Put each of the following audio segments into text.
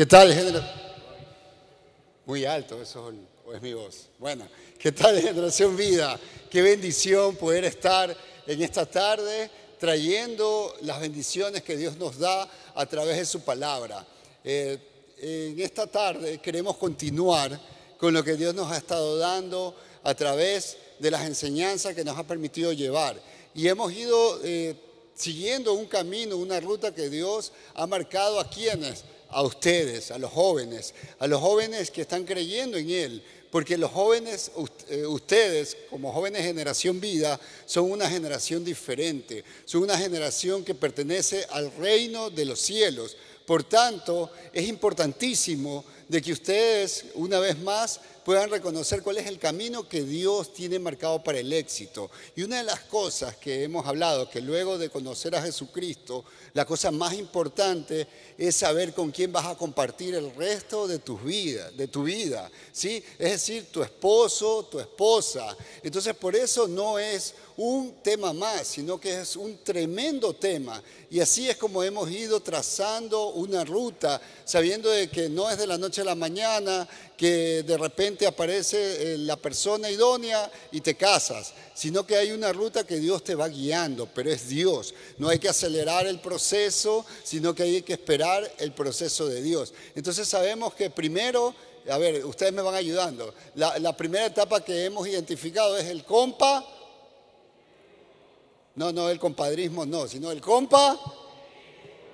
¿Qué tal, generación? Muy alto, eso es mi voz. Bueno, ¿qué tal, generación vida? Qué bendición poder estar en esta tarde trayendo las bendiciones que Dios nos da a través de su palabra. Eh, en esta tarde queremos continuar con lo que Dios nos ha estado dando a través de las enseñanzas que nos ha permitido llevar. Y hemos ido eh, siguiendo un camino, una ruta que Dios ha marcado a quienes a ustedes, a los jóvenes, a los jóvenes que están creyendo en Él, porque los jóvenes, eh, ustedes como jóvenes generación vida, son una generación diferente, son una generación que pertenece al reino de los cielos. Por tanto, es importantísimo de que ustedes, una vez más, puedan reconocer cuál es el camino que Dios tiene marcado para el éxito. Y una de las cosas que hemos hablado, que luego de conocer a Jesucristo, la cosa más importante es saber con quién vas a compartir el resto de tu vida, de tu vida, ¿sí? Es decir, tu esposo, tu esposa. Entonces, por eso no es un tema más, sino que es un tremendo tema. Y así es como hemos ido trazando una ruta, sabiendo de que no es de la noche a la mañana, que de repente aparece eh, la persona idónea y te casas, sino que hay una ruta que Dios te va guiando, pero es Dios. No hay que acelerar el proceso, sino que hay que esperar el proceso de Dios. Entonces sabemos que primero, a ver, ustedes me van ayudando, la, la primera etapa que hemos identificado es el compa, no, no, el compadrismo no, sino el compa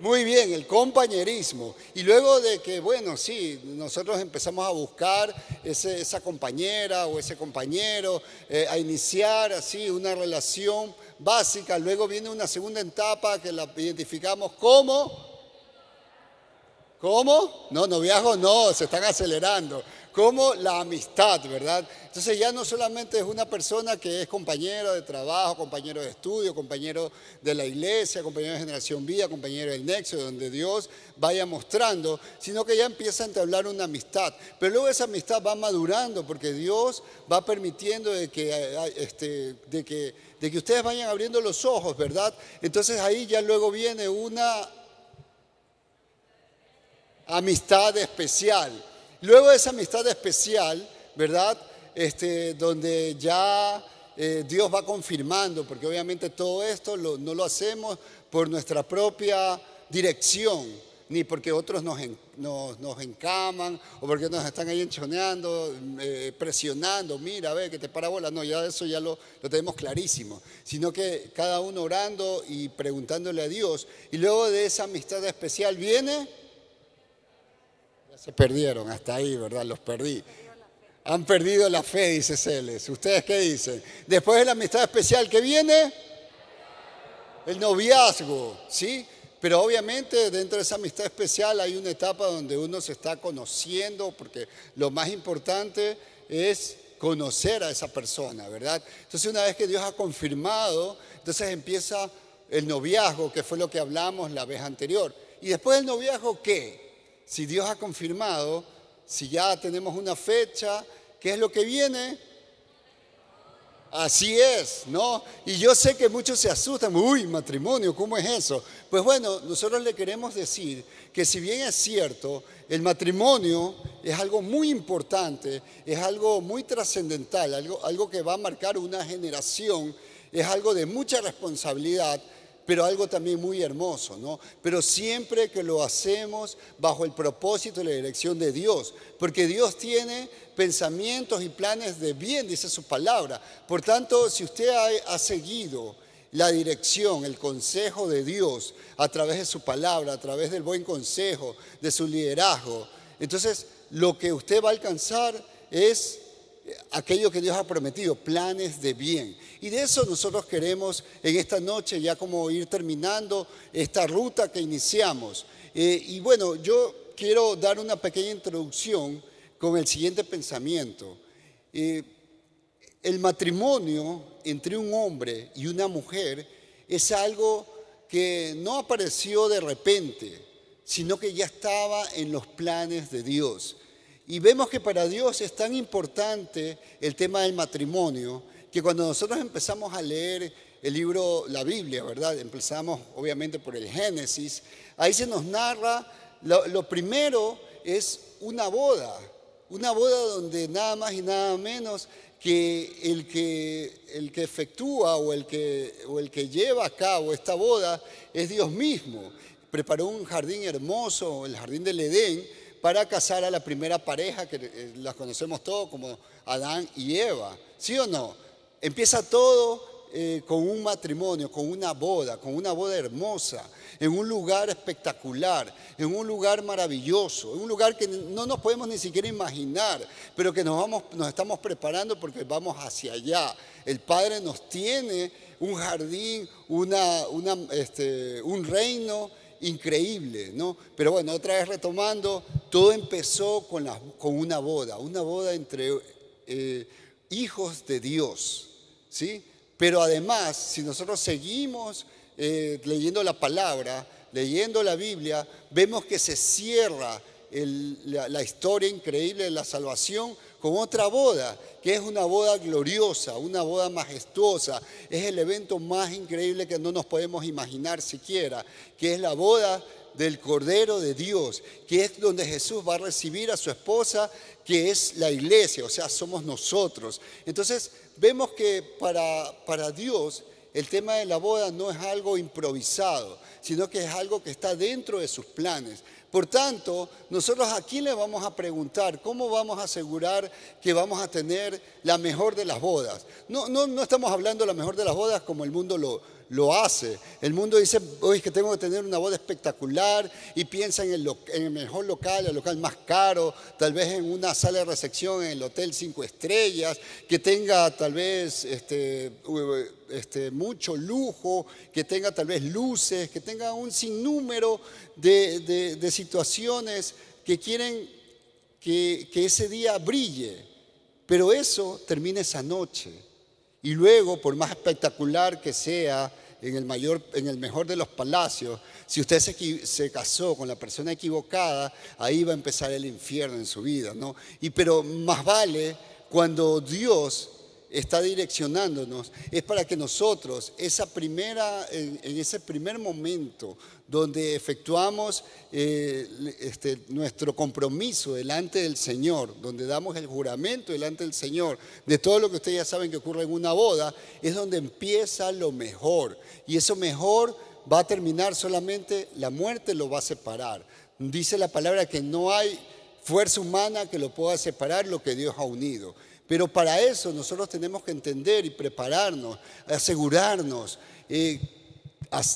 muy bien, el compañerismo. Y luego de que, bueno, sí, nosotros empezamos a buscar esa compañera o ese compañero, eh, a iniciar así una relación básica, luego viene una segunda etapa que la identificamos como... ¿Cómo? No, noviazgo no, se están acelerando como la amistad, ¿verdad? Entonces ya no solamente es una persona que es compañero de trabajo, compañero de estudio, compañero de la iglesia, compañero de generación vida, compañero del nexo, donde Dios vaya mostrando, sino que ya empieza a entablar una amistad. Pero luego esa amistad va madurando porque Dios va permitiendo de que, eh, este, de que, de que ustedes vayan abriendo los ojos, ¿verdad? Entonces ahí ya luego viene una amistad especial Luego de esa amistad especial, ¿verdad? Este, donde ya eh, Dios va confirmando, porque obviamente todo esto no lo hacemos por nuestra propia dirección, ni porque otros nos, nos, encaman o porque nos están ahí enchoneando, eh, presionando, mira, ve que te parabola. No, ya eso ya lo, lo tenemos clarísimo, sino que cada uno orando y preguntándole a Dios. Y luego de esa amistad especial viene se perdieron hasta ahí, ¿verdad? Los perdí. Han perdido la fe, dice Celes. ¿Ustedes qué dicen? Después de la amistad especial que viene, el noviazgo, ¿sí? Pero obviamente dentro de esa amistad especial hay una etapa donde uno se está conociendo, porque lo más importante es conocer a esa persona, ¿verdad? Entonces una vez que Dios ha confirmado, entonces empieza el noviazgo, que fue lo que hablamos la vez anterior. Y después del noviazgo, ¿qué? Si Dios ha confirmado, si ya tenemos una fecha, ¿qué es lo que viene? Así es, ¿no? Y yo sé que muchos se asustan, uy, matrimonio, ¿cómo es eso? Pues bueno, nosotros le queremos decir que si bien es cierto, el matrimonio es algo muy importante, es algo muy trascendental, algo, algo que va a marcar una generación, es algo de mucha responsabilidad, pero algo también muy hermoso, ¿no? Pero siempre que lo hacemos bajo el propósito y la dirección de Dios, porque Dios tiene pensamientos y planes de bien, dice su palabra. Por tanto, si usted ha, seguido la dirección, el consejo de Dios a través de su palabra, a través del buen consejo, de su liderazgo, entonces lo que usted va a alcanzar es aquello que Dios ha prometido, planes de bien. Y de eso nosotros queremos en esta noche ya como ir terminando esta ruta que iniciamos. Eh, y bueno, yo quiero dar una pequeña introducción con el siguiente pensamiento. Eh, el matrimonio entre un hombre y una mujer es algo que no apareció de repente, sino que ya estaba en los planes de Dios. Y vemos que para Dios es tan importante el tema del matrimonio que cuando nosotros empezamos a leer el libro, la Biblia, ¿verdad? Empezamos obviamente por el Génesis, ahí se nos narra, lo, primero es una boda, una boda donde nada más y nada menos que el que, el que efectúa o el que, o el que lleva a cabo esta boda es Dios mismo. Preparó un jardín hermoso, el jardín del Edén, para casar a la primera pareja que eh, las conocemos todos como Adán y Eva. ¿Sí o no? Empieza todo eh, con un matrimonio, con una boda, con una boda hermosa, en un lugar espectacular, en un lugar maravilloso, en un lugar que no nos podemos ni siquiera imaginar, pero que nos, vamos, nos estamos preparando porque vamos hacia allá. El Padre nos tiene un jardín, este, un reino increíble, ¿no? Pero bueno, otra vez retomando, todo empezó con una boda, una boda entre eh, hijos de Dios, ¿sí? Pero además, si nosotros seguimos eh, leyendo la palabra, leyendo la Biblia, vemos que se cierra la, historia increíble de la salvación con otra boda, que es una boda gloriosa, una boda majestuosa. Es el evento más increíble que no nos podemos imaginar siquiera, que es la boda del Cordero de Dios, que es donde Jesús va a recibir a su esposa, que es la iglesia, o sea, somos nosotros. Entonces, vemos que para, para Dios el tema de la boda no es algo improvisado, sino que es algo que está dentro de sus planes. Por tanto, nosotros aquí le vamos a preguntar cómo vamos a asegurar que vamos a tener la mejor de las bodas. No, no, no estamos hablando de la mejor de las bodas como el mundo lo, lo hace. El mundo dice, hoy que tengo que tener una boda espectacular y piensa en el, mejor local, el local más caro, tal vez en una sala de recepción en el hotel cinco estrellas, que tenga tal vez este, este, mucho lujo, que tenga tal vez luces, que tenga un sinnúmero de, de, situaciones que quieren que, que ese día brille. Pero eso termina esa noche. Y luego, por más espectacular que sea, en el, mayor, en el mejor de los palacios, si usted se, se, casó con la persona equivocada, ahí va a empezar el infierno en su vida, ¿no? Y pero más vale cuando Dios está direccionándonos, es para que nosotros, esa primera, en, ese primer momento donde efectuamos eh, este, nuestro compromiso delante del Señor, donde damos el juramento delante del Señor, de todo lo que ustedes ya saben que ocurre en una boda, es donde empieza lo mejor. Y eso mejor va a terminar solamente, la muerte lo va a separar. Dice la palabra que no hay fuerza humana que lo pueda separar lo que Dios ha unido. Pero para eso nosotros tenemos que entender y prepararnos, asegurarnos, eh,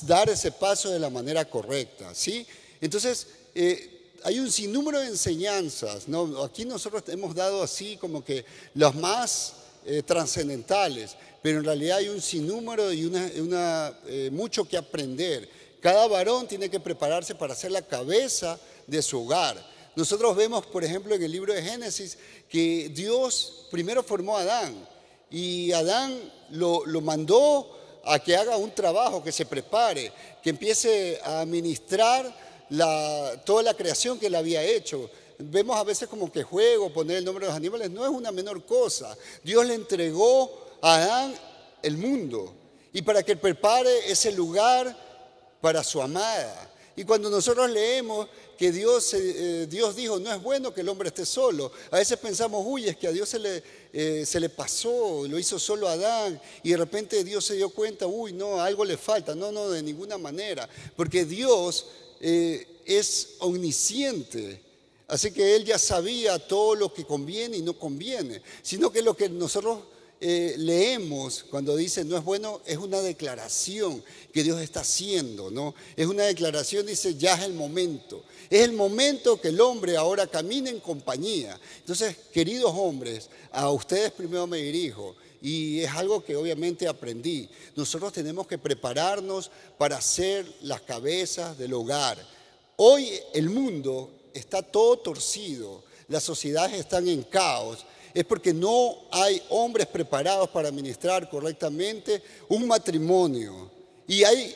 dar ese paso de la manera correcta. ¿sí? Entonces, eh, hay un sinnúmero de enseñanzas. Aquí nosotros hemos dado así como que las más eh, trascendentales, pero en realidad hay un sinnúmero y una, mucho que aprender. Cada varón tiene que prepararse para ser la cabeza de su hogar. Nosotros vemos, por ejemplo, en el libro de Génesis que Dios primero formó a Adán y Adán lo, mandó a que haga un trabajo, que se prepare, que empiece a administrar toda la creación que él había hecho. Vemos a veces como que juego, poner el nombre de los animales, no es una menor cosa. Dios le entregó a Adán el mundo y para que prepare ese lugar para su amada. Y cuando nosotros leemos que Dios, eh, Dios dijo, no es bueno que el hombre esté solo. A veces pensamos, uy, es que a Dios se le, eh, se le pasó, lo hizo solo Adán, y de repente Dios se dio cuenta, uy, no, algo le falta. No, no, de ninguna manera, porque Dios eh, es omnisciente. Así que Él ya sabía todo lo que conviene y no conviene, sino que lo que nosotros eh, leemos cuando dice no es bueno, es una declaración que Dios está haciendo, ¿no? Es una declaración, dice, ya es el momento. Es el momento que el hombre ahora camine en compañía. Entonces, queridos hombres, a ustedes primero me dirijo. Y es algo que obviamente aprendí. Nosotros tenemos que prepararnos para ser las cabezas del hogar. Hoy el mundo está todo torcido, las sociedades están en caos es porque no hay hombres preparados para administrar correctamente un matrimonio. Y hay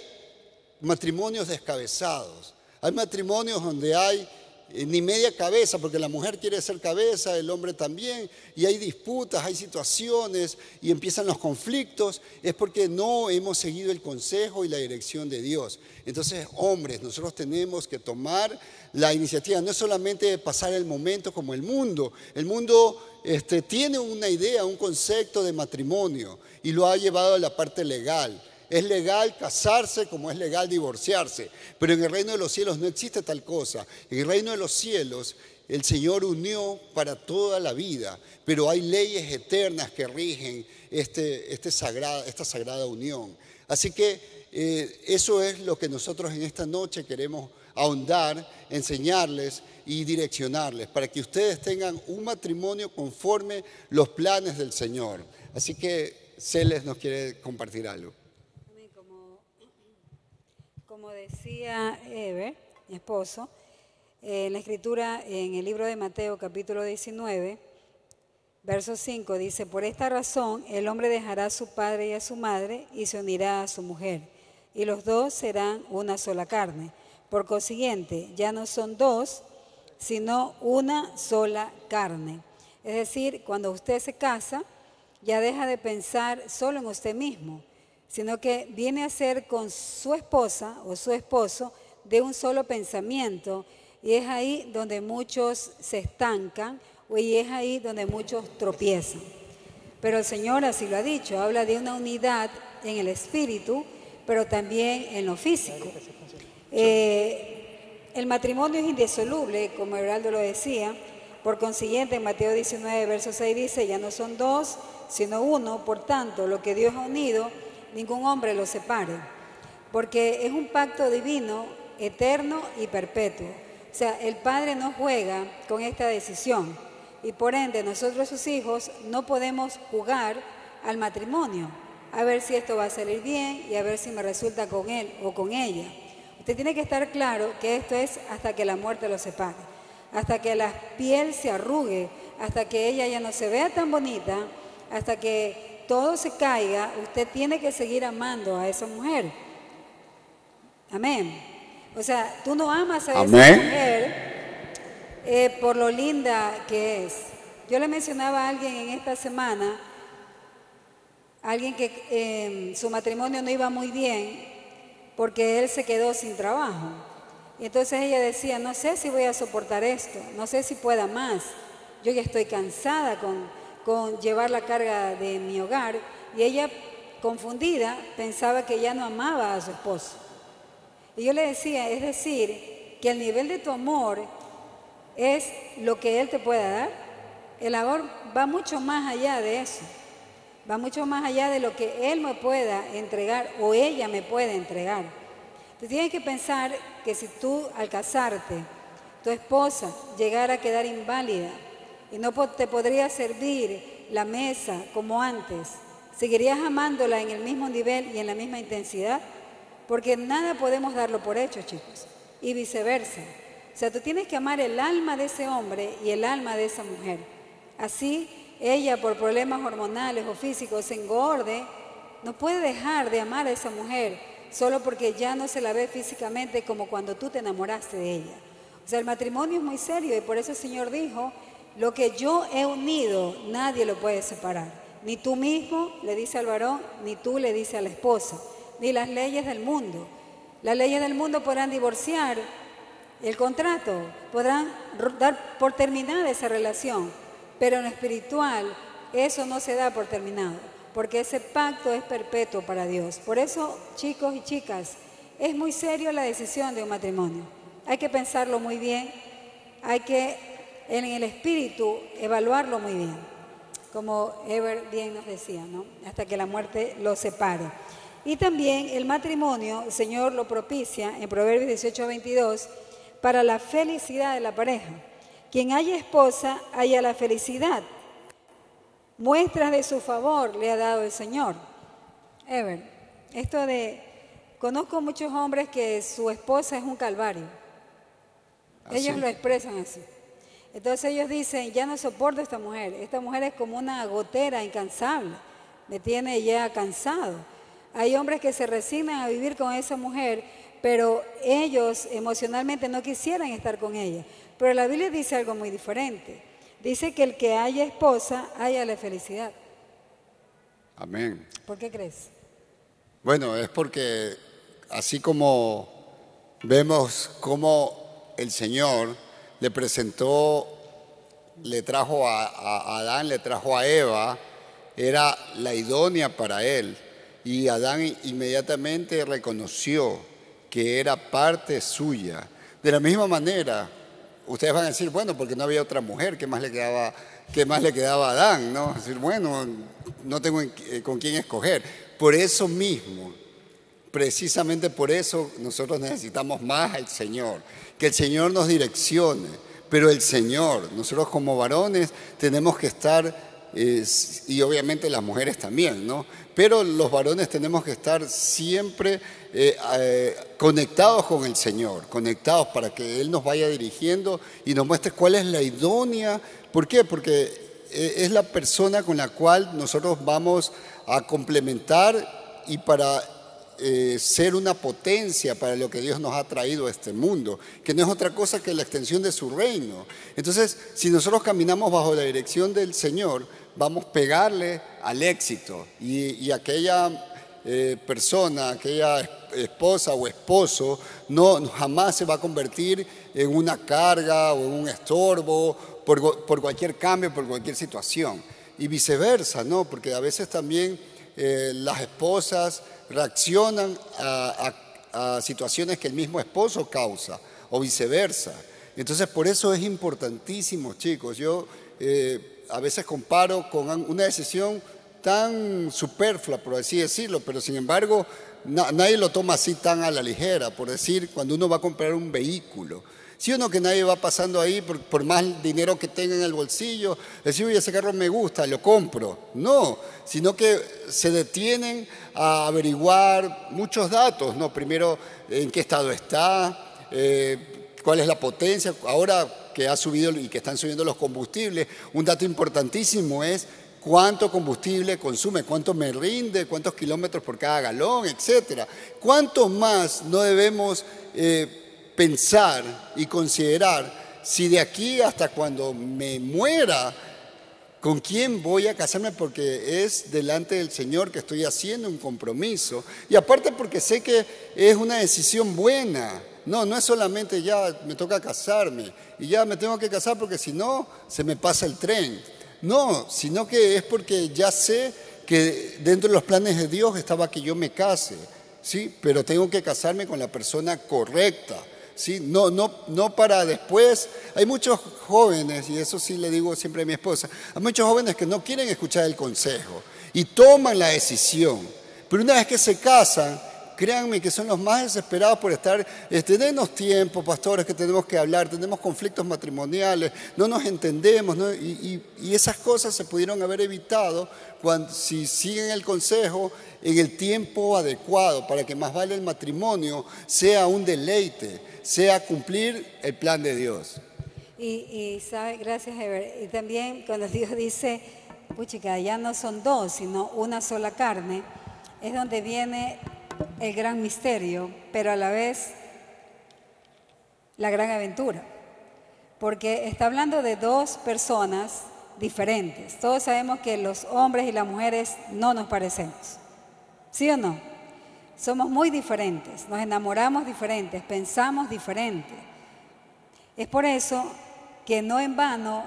matrimonios descabezados. Hay matrimonios donde hay ni media cabeza, porque la mujer quiere ser cabeza, el hombre también, y hay disputas, hay situaciones y empiezan los conflictos, es porque no hemos seguido el consejo y la dirección de Dios. Entonces, hombres, nosotros tenemos que tomar la iniciativa, no es solamente pasar el momento como el mundo, el mundo este, tiene una idea, un concepto de matrimonio y lo ha llevado a la parte legal. Es legal casarse como es legal divorciarse, pero en el reino de los cielos no existe tal cosa. En el reino de los cielos el Señor unió para toda la vida, pero hay leyes eternas que rigen este, este esta sagrada unión. Así que eh, eso es lo que nosotros en esta noche queremos ahondar, enseñarles y direccionarles, para que ustedes tengan un matrimonio conforme los planes del Señor. Así que Celes nos quiere compartir algo. Como decía Eber, mi esposo, en la escritura en el libro de Mateo capítulo 19, verso 5 dice, por esta razón el hombre dejará a su padre y a su madre y se unirá a su mujer, y los dos serán una sola carne. Por consiguiente, ya no son dos, sino una sola carne. Es decir, cuando usted se casa, ya deja de pensar solo en usted mismo sino que viene a ser con su esposa o su esposo de un solo pensamiento. Y es ahí donde muchos se estancan y es ahí donde muchos tropiezan. Pero el Señor así lo ha dicho, habla de una unidad en el espíritu, pero también en lo físico. Eh, el matrimonio es indisoluble, como Heraldo lo decía. Por consiguiente, en Mateo 19, verso 6 dice, ya no son dos, sino uno. Por tanto, lo que Dios ha unido, ningún hombre lo separe, porque es un pacto divino, eterno y perpetuo. O sea, el Padre no juega con esta decisión y por ende nosotros sus hijos no podemos jugar al matrimonio, a ver si esto va a salir bien y a ver si me resulta con él o con ella. Usted tiene que estar claro que esto es hasta que la muerte lo separe, hasta que la piel se arrugue, hasta que ella ya no se vea tan bonita, hasta que todo se caiga, usted tiene que seguir amando a esa mujer. Amén. O sea, tú no amas a esa mujer eh, por lo linda que es. Yo le mencionaba a alguien en esta semana, alguien que em, su matrimonio no iba muy bien porque él se quedó sin trabajo. Y entonces ella decía, no sé si voy a soportar esto, no sé si pueda más. Yo ya estoy cansada con con llevar la carga de mi hogar y ella, confundida, pensaba que ya no amaba a su esposo. Y yo le decía, es decir, que el nivel de tu amor es lo que Él te pueda dar. El amor va mucho más allá de eso, va mucho más allá de lo que Él me pueda entregar o ella me puede entregar. Tú tienes que pensar que si tú al casarte, tu esposa llegara a quedar inválida, y no te podría servir la mesa como antes, ¿seguirías amándola en el mismo nivel y en la misma intensidad? Porque nada podemos darlo por hecho, chicos, y viceversa. O sea, tú tienes que amar el alma de ese hombre y el alma de esa mujer. Así, ella por problemas hormonales o físicos se engorde, no puede dejar de amar a esa mujer solo porque ya no se la ve físicamente como cuando tú te enamoraste de ella. O sea, el matrimonio es muy serio y por eso el Señor dijo lo que yo he unido, nadie lo puede separar. Ni tú mismo le dice al varón, ni tú le dice a la esposa, ni las leyes del mundo. Las leyes del mundo podrán divorciar el contrato, podrán dar por terminada esa relación, pero en lo espiritual eso no se da por terminado, porque ese pacto es perpetuo para Dios. Por eso, chicos y chicas, es muy serio la decisión de un matrimonio. Hay que pensarlo muy bien, hay que en el espíritu evaluarlo muy bien, como Ever bien nos decía, ¿no? hasta que la muerte lo separe. Y también el matrimonio, el Señor lo propicia en Proverbios 18, 22, para la felicidad de la pareja. Quien haya esposa, haya la felicidad. Muestras de su favor le ha dado el Señor. Ever, esto de, conozco muchos hombres que su esposa es un calvario. Ellos lo expresan así. Entonces ellos dicen, ya no soporto a esta mujer, esta mujer es como una gotera incansable, me tiene ya cansado. Hay hombres que se resignan a vivir con esa mujer, pero ellos emocionalmente no quisieran estar con ella. Pero la Biblia dice algo muy diferente. Dice que el que haya esposa, haya la felicidad. Amén. ¿Por qué crees? Bueno, es porque así como vemos cómo el Señor le presentó, le trajo a, Adán, le trajo a Eva, era la idónea para él. Y Adán inmediatamente reconoció que era parte suya. De la misma manera, ustedes van a decir, bueno, porque no había otra mujer, ¿qué más le quedaba, qué más le quedaba a Adán? ¿no? decir, bueno, no tengo eh, con quién escoger. Por eso mismo, precisamente por eso nosotros necesitamos más al Señor, que el Señor nos direccione, pero el Señor, nosotros como varones tenemos que estar, y obviamente las mujeres también, ¿no? Pero los varones tenemos que estar siempre eh, eh, conectados con el Señor, conectados para que Él nos vaya dirigiendo y nos muestre cuál es la idónea. ¿Por qué? Porque eh, es la persona con la cual nosotros vamos a complementar y para ser una potencia para lo que Dios nos ha traído a este mundo, que no es otra cosa que la extensión de su reino. Entonces, si nosotros caminamos bajo la dirección del Señor, vamos a pegarle al éxito y, aquella eh, persona, aquella esposa o esposo, no jamás se va a convertir en una carga o en un estorbo por, cualquier cambio, por cualquier situación. Y viceversa, ¿no? Porque a veces también eh, las esposas reaccionan a, situaciones que el mismo esposo causa o viceversa. Entonces, por eso es importantísimo, chicos. Yo eh, a veces comparo con una decisión tan superflua, por así decirlo, pero sin embargo nadie lo toma así tan a la ligera, por decir, cuando uno va a comprar un vehículo. Si uno que nadie va pasando ahí por, más dinero que tenga en el bolsillo, decir, oye, ese carro me gusta, lo compro. No, sino que se detienen a averiguar muchos datos, ¿no? Primero, en qué estado está, eh, cuál es la potencia. Ahora que ha subido y que están subiendo los combustibles, un dato importantísimo es cuánto combustible consume, cuánto me rinde, cuántos kilómetros por cada galón, etcétera. ¿Cuánto más no debemos eh, pensar y considerar si de aquí hasta cuando me muera, con quién voy a casarme? Porque es delante del Señor que estoy haciendo un compromiso. Y aparte porque sé que es una decisión buena. No, no es solamente ya me toca casarme y ya me tengo que casar porque si no se me pasa el tren. No, sino que es porque ya sé que dentro de los planes de Dios estaba que yo me case, ¿sí? Pero tengo que casarme con la persona correcta, ¿sí? No, no, no para después. Hay muchos jóvenes, y eso sí le digo siempre a mi esposa, hay muchos jóvenes que no quieren escuchar el consejo y toman la decisión. Pero una vez que se casan, créanme que son los más desesperados por estar, este, denos tiempo, pastores, que tenemos que hablar, tenemos conflictos matrimoniales, no nos entendemos, Y, esas cosas se pudieron haber evitado cuando, si siguen el consejo en el tiempo adecuado, para que más vale el matrimonio sea un deleite, sea cumplir el plan de Dios. Y, sabe, gracias Ever, y también cuando Dios dice, puchica, ya no son dos, sino una sola carne, es donde viene el gran misterio, pero a la vez la gran aventura. Porque está hablando de dos personas diferentes. Todos sabemos que los hombres y las mujeres no nos parecemos. ¿Sí o no? Somos muy diferentes, nos enamoramos diferentes, pensamos diferente. Es por eso que no en vano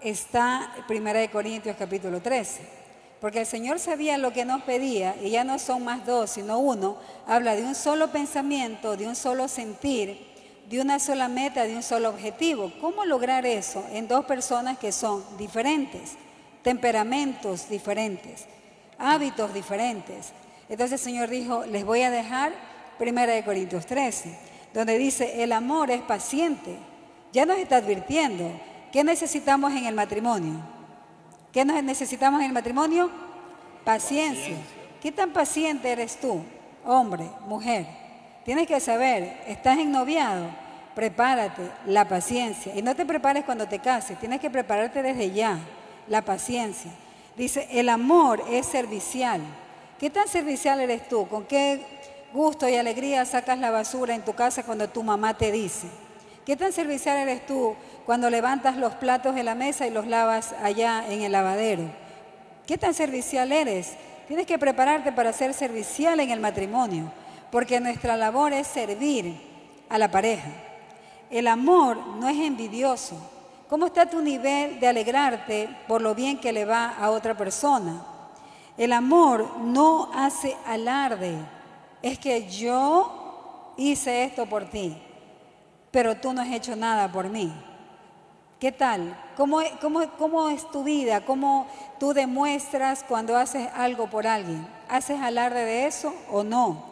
está 1 Corintios capítulo 13 porque el Señor sabía lo que nos pedía y ya no son más dos, sino uno. Habla de un solo pensamiento, de un solo sentir, de una sola meta, de un solo objetivo. ¿Cómo lograr eso en dos personas que son diferentes, temperamentos diferentes, hábitos diferentes? Entonces el Señor dijo, les voy a dejar 1 Corintios 13, donde dice, el amor es paciente. Ya nos está advirtiendo, ¿qué necesitamos en el matrimonio? ¿Qué necesitamos en el matrimonio? Paciencia. ¿Qué tan paciente eres tú, hombre, mujer? Tienes que saber, estás en noviado, prepárate, la paciencia. Y no te prepares cuando te cases, tienes que prepararte desde ya, la paciencia. Dice, el amor es servicial. ¿Qué tan servicial eres tú? ¿Con qué, gusto y alegría sacas la basura en tu casa cuando tu mamá te dice? ¿Qué tan servicial eres tú cuando levantas los platos de la mesa y los lavas allá en el lavadero? ¿Qué tan servicial eres? Tienes que prepararte para ser servicial en el matrimonio, porque nuestra labor es servir a la pareja. El amor no es envidioso. ¿Cómo está tu nivel de alegrarte por lo bien que le va a otra persona? El amor no hace alarde. Es que yo hice esto por ti, pero tú no has hecho nada por mí. ¿Qué tal? ¿Cómo, es tu vida? ¿Cómo tú demuestras cuando haces algo por alguien? ¿Haces alarde de eso o no?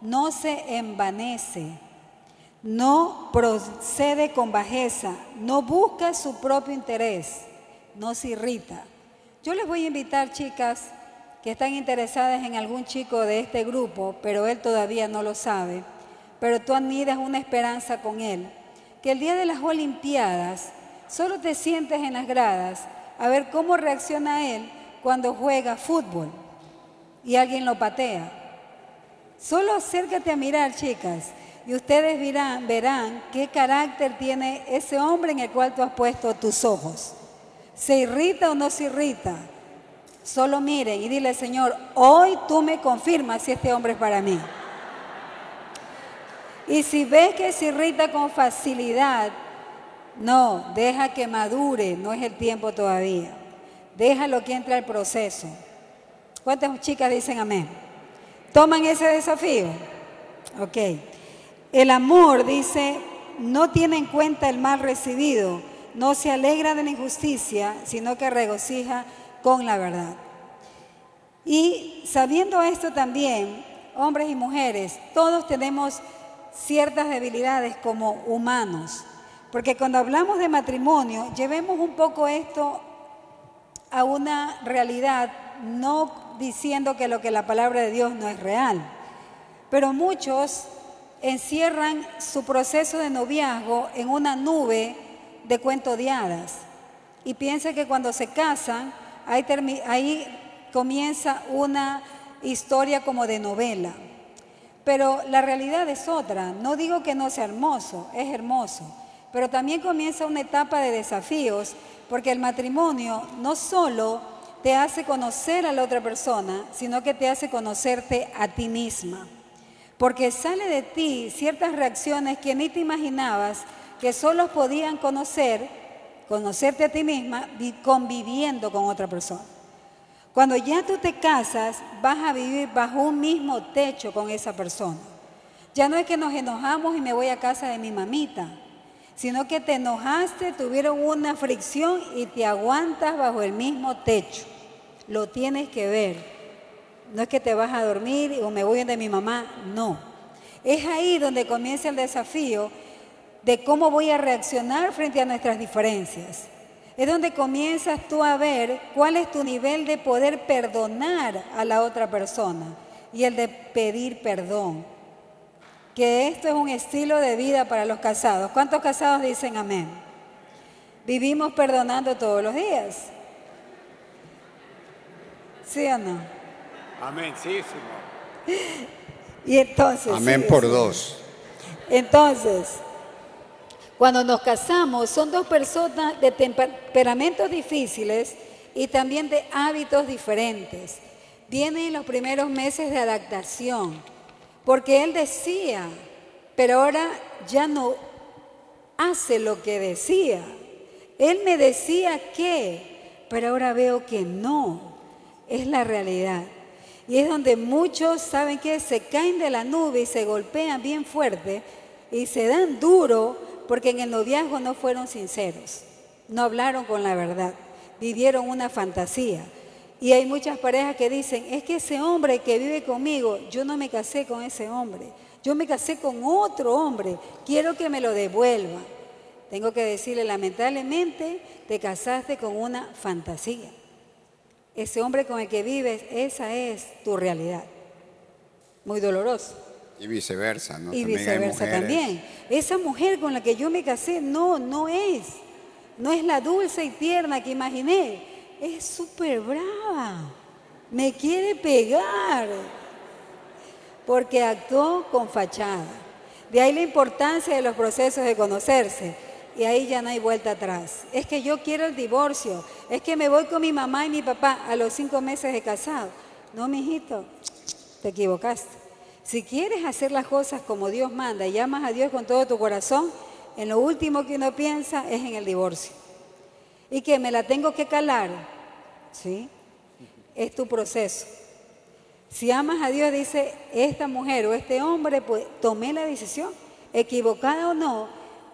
No se envanece no procede con bajeza, no busca su propio interés, no se irrita. Yo les voy a invitar, chicas, que están interesadas en algún chico de este grupo, pero él todavía no lo sabe, pero tú anidas una esperanza con él, que el día de las Olimpiadas solo te sientes en las gradas a ver cómo reacciona él cuando juega fútbol y alguien lo patea. Solo acércate a mirar, chicas, y ustedes verán, qué carácter tiene ese hombre en el cual tú has puesto tus ojos. ¿Se irrita o no se irrita? Solo miren y dile, Señor, hoy tú me confirmas si este hombre es para mí. Y si ves que se irrita con facilidad, no, deja que madure, no es el tiempo todavía. Déjalo que entre al proceso. ¿Cuántas chicas dicen amén? ¿Toman ese desafío? Ok. El amor, dice, no tiene en cuenta el mal recibido, no se alegra de la injusticia, sino que regocija con la verdad. Y sabiendo esto también, hombres y mujeres, todos tenemos ciertas debilidades como humanos, porque cuando hablamos de matrimonio, llevemos un poco esto a una realidad, no diciendo que lo que la palabra de Dios no es real, pero muchos encierran su proceso de noviazgo en una nube de cuento de hadas. Y piensan que cuando se casan, ahí, ahí comienza una historia como de novela. Pero la realidad es otra. No digo que no sea hermoso, es hermoso. Pero también comienza una etapa de desafíos, porque el matrimonio no solo te hace conocer a la otra persona, sino que te hace conocerte a ti misma porque sale de ti ciertas reacciones que ni te imaginabas que solo podían conocer, conocerte a ti misma conviviendo con otra persona. Cuando ya tú te casas, vas a vivir bajo un mismo techo con esa persona. Ya no es que nos enojamos y me voy a casa de mi mamita, sino que te enojaste, tuvieron una fricción y te aguantas bajo el mismo techo. Lo tienes que ver. No es que te vas a dormir o me voy de mi mamá, no. Es ahí donde comienza el desafío de cómo voy a reaccionar frente a nuestras diferencias. Es donde comienzas tú a ver cuál es tu nivel de poder perdonar a la otra persona y el de pedir perdón. Que esto es un estilo de vida para los casados. ¿Cuántos casados dicen amén? Vivimos perdonando todos los días. ¿Sí o no? Amén, sí, Señor. Y entonces. Amén por dos. Entonces, cuando nos casamos, son dos personas de temperamentos difíciles y también de hábitos diferentes. Vienen los primeros meses de adaptación, porque él decía, pero ahora ya no hace lo que decía. Él me decía que, pero ahora veo que no. Es la realidad. Y es donde muchos, ¿saben que Se caen de la nube y se golpean bien fuerte y se dan duro porque en el noviazgo no fueron sinceros, no hablaron con la verdad, vivieron una fantasía. Y hay muchas parejas que dicen, es que ese hombre que vive conmigo, yo no me casé con ese hombre, yo me casé con otro hombre, quiero que me lo devuelva. Tengo que decirle, lamentablemente, te casaste con una fantasía ese hombre con el que vives, esa es tu realidad. Muy doloroso. Y viceversa, ¿no? Y viceversa también. Esa mujer con la que yo me casé, no, no es. No es la dulce y tierna que imaginé. Es súper brava. Me quiere pegar. porque actuó con fachada. De ahí la importancia de los procesos de conocerse. Y ahí ya no hay vuelta atrás. Es que yo quiero el divorcio. Es que me voy con mi mamá y mi papá a los cinco meses de casado. No, mijito, te equivocaste. Si quieres hacer las cosas como Dios manda y llamas a Dios con todo tu corazón, en lo último que uno piensa es en el divorcio. Y que me la tengo que calar, ¿sí? Es tu proceso. Si amas a Dios, dice esta mujer o este hombre, pues tomé la decisión, equivocada o no,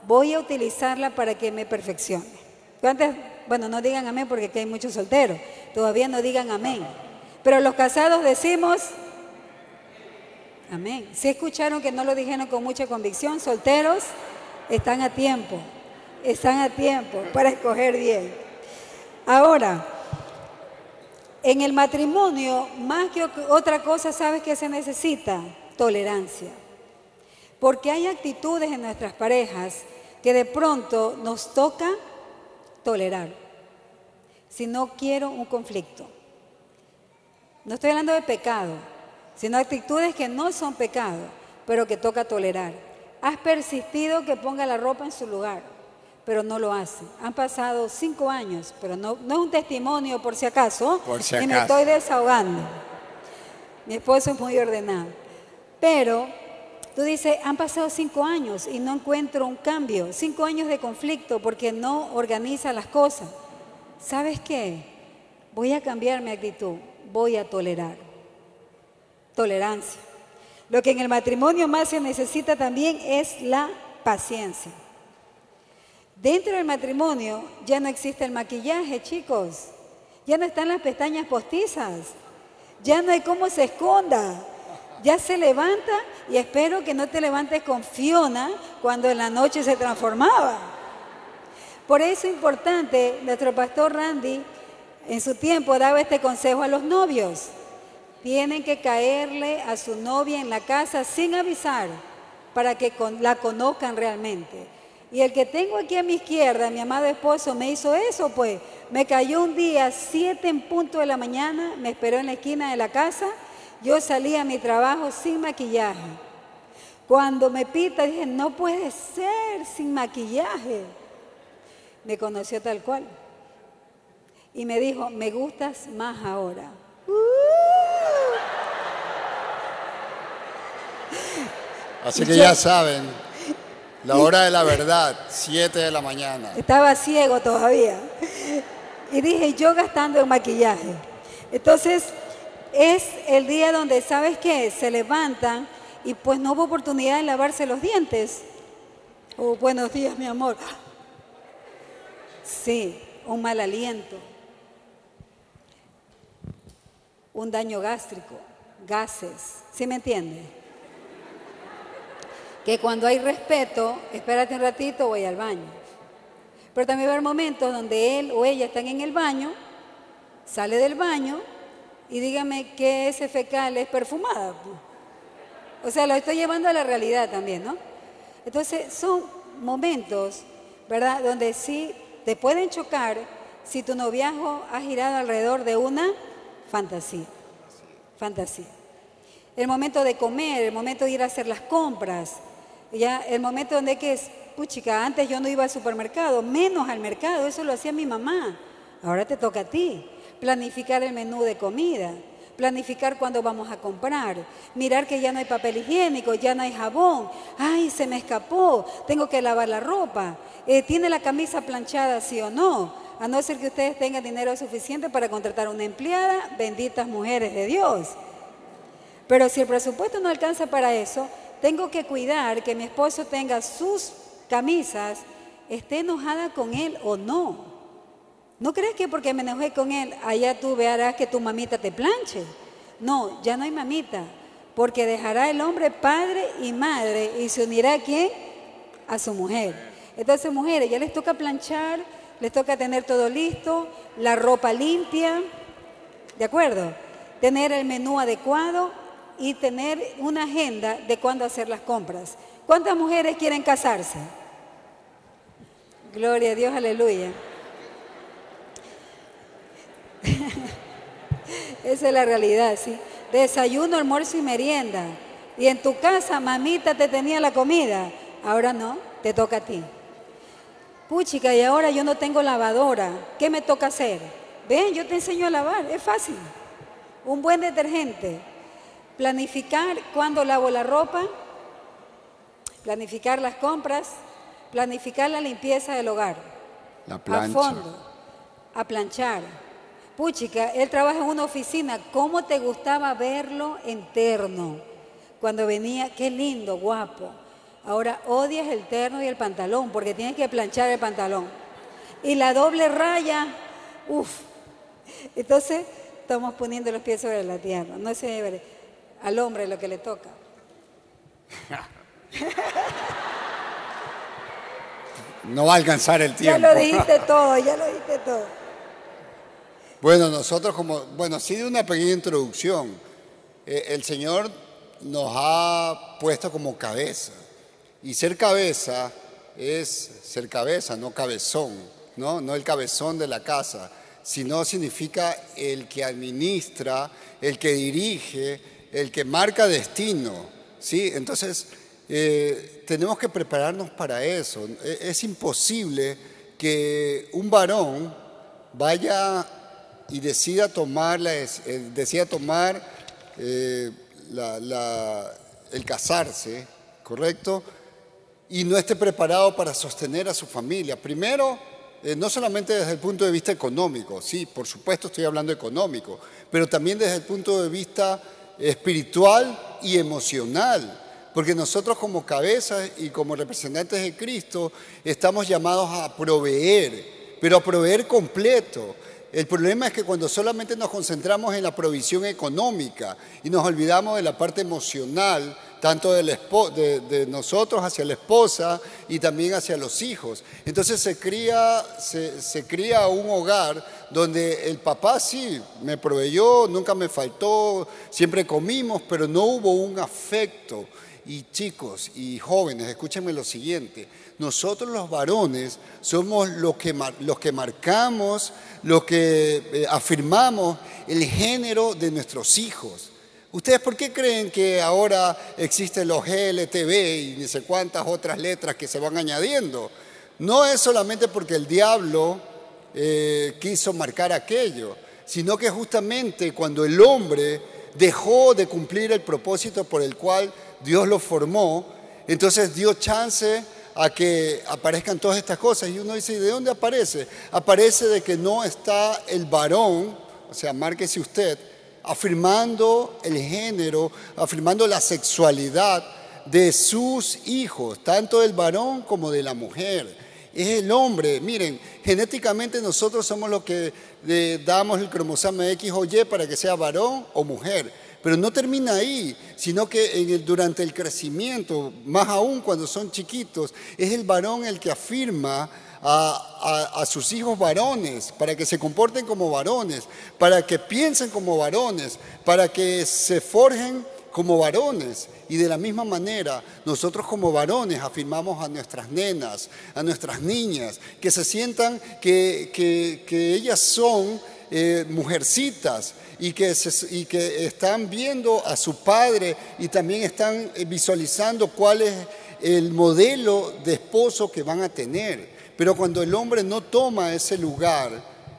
voy a utilizarla para que me perfeccione. ¿Cuántas? Bueno, no digan amén porque aquí hay muchos solteros. Todavía no digan amén. Pero los casados decimos amén. Si escucharon que no lo dijeron con mucha convicción, solteros están a tiempo. Están a tiempo para escoger bien. Ahora, en el matrimonio, más que otra cosa, ¿sabes qué se necesita? Tolerancia. Porque hay actitudes en nuestras parejas que de pronto nos toca tolerar. Si no quiero un conflicto. No estoy hablando de pecado, sino actitudes que no son pecado, pero que toca tolerar. Has persistido que ponga la ropa en su lugar, pero no lo hace. Han pasado cinco años, pero no, no es un testimonio por si acaso, por si acaso. y me estoy desahogando. Mi esposo es muy ordenado. Pero tú dices, han pasado cinco años y no encuentro un cambio, cinco años de conflicto porque no organiza las cosas. ¿Sabes qué? Voy a cambiar mi actitud voy a tolerar. Tolerancia. Lo que en el matrimonio más se necesita también es la paciencia. Dentro del matrimonio ya no existe el maquillaje, chicos. Ya no están las pestañas postizas. Ya no hay cómo se esconda. Ya se levanta y espero que no te levantes con Fiona cuando en la noche se transformaba. Por eso es importante, nuestro pastor Randy en su tiempo daba este consejo a los novios. Tienen que caerle a su novia en la casa sin avisar para que la conozcan realmente. Y el que tengo aquí a mi izquierda, mi amado esposo, me hizo eso, pues me cayó un día, siete en punto de la mañana, me esperó en la esquina de la casa, yo salí a mi trabajo sin maquillaje. Cuando me pita, dije, no puede ser sin maquillaje. Me conoció tal cual y me dijo, me gustas más ahora. Así que ya saben, la hora de la verdad, 7 de la mañana. Estaba ciego todavía. Y dije, yo gastando en maquillaje. Entonces, es el día donde, ¿sabes qué? Se levantan y pues no hubo oportunidad de lavarse los dientes. Oh, buenos días, mi amor. Sí, un mal aliento un daño gástrico, gases. ¿Sí me entiende? Que cuando hay respeto, espérate un ratito, voy al baño. Pero también va a haber momentos donde él o ella están en el baño, sale del baño y dígame que ese fecal es perfumada. O sea, lo estoy llevando a la realidad también, ¿no? Entonces, son momentos, ¿verdad?, donde sí te pueden chocar si tu noviazgo ha girado alrededor de una Fantasía. Fantasía. El momento de comer, el momento de ir a hacer las compras, ya el momento donde que es, puchica, antes yo no iba al supermercado, menos al mercado, eso lo hacía mi mamá. Ahora te toca a ti. Planificar el menú de comida, planificar cuándo vamos a comprar, mirar que ya no hay papel higiénico, ya no hay jabón, ay, se me escapó, tengo que lavar la ropa, eh, tiene la camisa planchada, sí o no, a no ser que ustedes tengan dinero suficiente para contratar una empleada, benditas mujeres de Dios. Pero si el presupuesto no alcanza para eso, tengo que cuidar que mi esposo tenga sus camisas, esté enojada con él o no. ¿No crees que porque me enojé con él, allá tú verás que tu mamita te planche? No, ya no hay mamita, porque dejará el hombre padre y madre y se unirá a quién? A su mujer. Entonces, mujeres, ya les toca planchar, les toca tener todo listo, la ropa limpia, ¿de acuerdo? Tener el menú adecuado y tener una agenda de cuándo hacer las compras. ¿Cuántas mujeres quieren casarse? Gloria a Dios, aleluya. Esa es la realidad, ¿sí? Desayuno, almuerzo y merienda. Y en tu casa mamita te tenía la comida, ahora no, te toca a ti. Puchica, y ahora yo no tengo lavadora, ¿qué me toca hacer? Ven, yo te enseño a lavar, es fácil. Un buen detergente. Planificar cuándo lavo la ropa, planificar las compras, planificar la limpieza del hogar. La plancha. A fondo, a planchar. Puchica, él trabaja en una oficina. ¿Cómo te gustaba verlo interno? Cuando venía, qué lindo, guapo. Ahora odias el terno y el pantalón porque tienes que planchar el pantalón. Y la doble raya, uff. Entonces, estamos poniendo los pies sobre la tierra. No se al hombre lo que le toca. No va a alcanzar el tiempo. Ya lo dijiste todo, ya lo dijiste todo. Bueno, nosotros como, bueno, sí de una pequeña introducción. Eh, el Señor nos ha puesto como cabeza. Y ser cabeza es ser cabeza, no cabezón, ¿no? No el cabezón de la casa, sino significa el que administra, el que dirige, el que marca destino, ¿sí? Entonces, eh, tenemos que prepararnos para eso. E, es imposible que un varón vaya y decida tomar, la, eh, decida tomar eh, el casarse, ¿correcto? Y no esté preparado para sostener a su familia. Primero, no solamente desde el punto de vista económico, sí, por supuesto estoy hablando económico, pero también desde el punto de vista espiritual y emocional. Porque nosotros como cabezas y como representantes de Cristo estamos llamados a proveer, pero a proveer completo. El problema es que cuando solamente nos concentramos en la provisión económica y nos olvidamos de la parte emocional, tanto de, de, nosotros hacia la esposa y también hacia los hijos. Entonces se cría, se cría un hogar donde el papá sí me proveyó, nunca me faltó, siempre comimos, pero no hubo un afecto. Y chicos y jóvenes, escúchenme lo siguiente, nosotros los varones somos los que, los que marcamos, los que eh, afirmamos el género de nuestros hijos. ¿Ustedes por qué creen que ahora existen los GLTV y ni sé cuántas otras letras que se van añadiendo? No es solamente porque el diablo eh, quiso marcar aquello, sino que justamente cuando el hombre dejó de cumplir el propósito por el cual Dios lo formó, entonces dio chance a que aparezcan todas estas cosas. Y uno dice, ¿de dónde aparece? Aparece de que no está el varón, o sea, márquese usted, afirmando el género, afirmando la sexualidad de sus hijos, tanto del varón como de la mujer. Es el hombre. Miren, genéticamente nosotros somos los que le damos el cromosoma X o Y para que sea varón o mujer. Pero no termina ahí, sino que durante el crecimiento, más aún cuando son chiquitos, es el varón el que afirma a, sus hijos varones, para que se comporten como varones, para que piensen como varones, para que se forjen como varones. Y de la misma manera, nosotros como varones afirmamos a nuestras nenas, a nuestras niñas, que se sientan que, que, que ellas son eh, mujercitas y que, y que están viendo a su padre y también están eh, visualizando cuál es el modelo de esposo que van a tener. Pero cuando el hombre no toma ese lugar,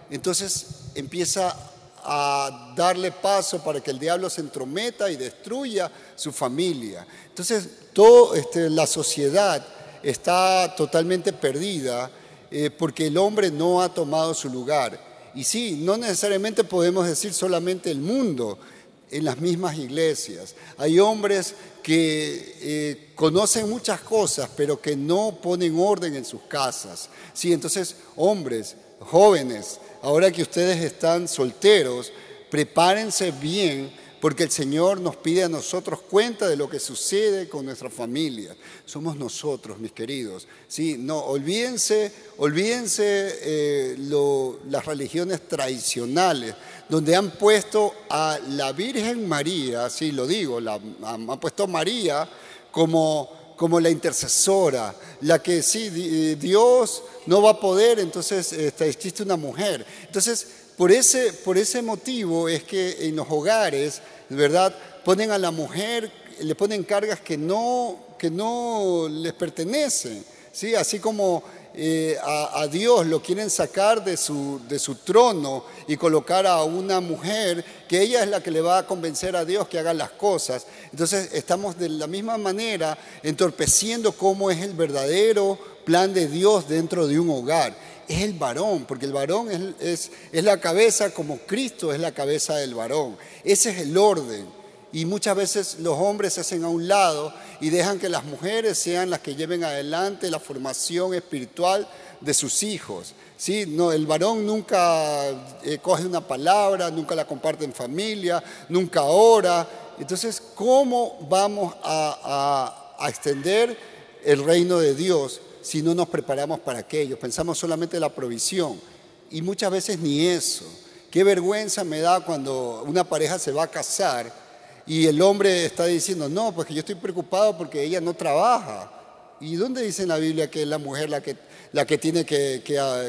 entonces empieza a darle paso para que el diablo se entrometa y destruya su familia. Entonces, toda este, la sociedad está totalmente perdida eh, porque el hombre no ha tomado su lugar. Y sí, no necesariamente podemos decir solamente el mundo en las mismas iglesias. Hay hombres que eh, conocen muchas cosas, pero que no ponen orden en sus casas. Sí, entonces, hombres, jóvenes, ahora que ustedes están solteros, prepárense bien porque el Señor nos pide a nosotros cuenta de lo que sucede con nuestra familia. Somos nosotros, mis queridos. Sí, no, olvídense, olvídense eh, las religiones tradicionales, donde han puesto a la Virgen María, sí lo digo, han puesto a María como, como la intercesora, la que sí, Dios no va a poder, entonces este, existe una mujer. Entonces, por ese, por ese motivo es que en los hogares, ¿verdad? Ponen a la mujer le ponen cargas que no, que no les pertenecen. ¿sí? Así como eh, a, Dios lo quieren sacar de su, de su trono y colocar a una mujer que ella es la que le va a convencer a Dios que haga las cosas. Entonces estamos de la misma manera entorpeciendo cómo es el verdadero plan de Dios dentro de un hogar. Es el varón, porque el varón es, es, la cabeza como Cristo es la cabeza del varón. Ese es el orden. Y muchas veces los hombres se hacen a un lado y dejan que las mujeres sean las que lleven adelante la formación espiritual de sus hijos. ¿sí? No, el varón nunca eh, coge una palabra, nunca la comparte en familia, nunca ora. Entonces, ¿cómo vamos a, a extender el reino de Dios si no nos preparamos para aquello? Pensamos solamente en la provisión y muchas veces ni eso. Qué vergüenza me da cuando una pareja se va a casar y el hombre está diciendo, no, pues que yo estoy preocupado porque ella no trabaja. ¿Y dónde dice en la Biblia que es la mujer la que, la que tiene que,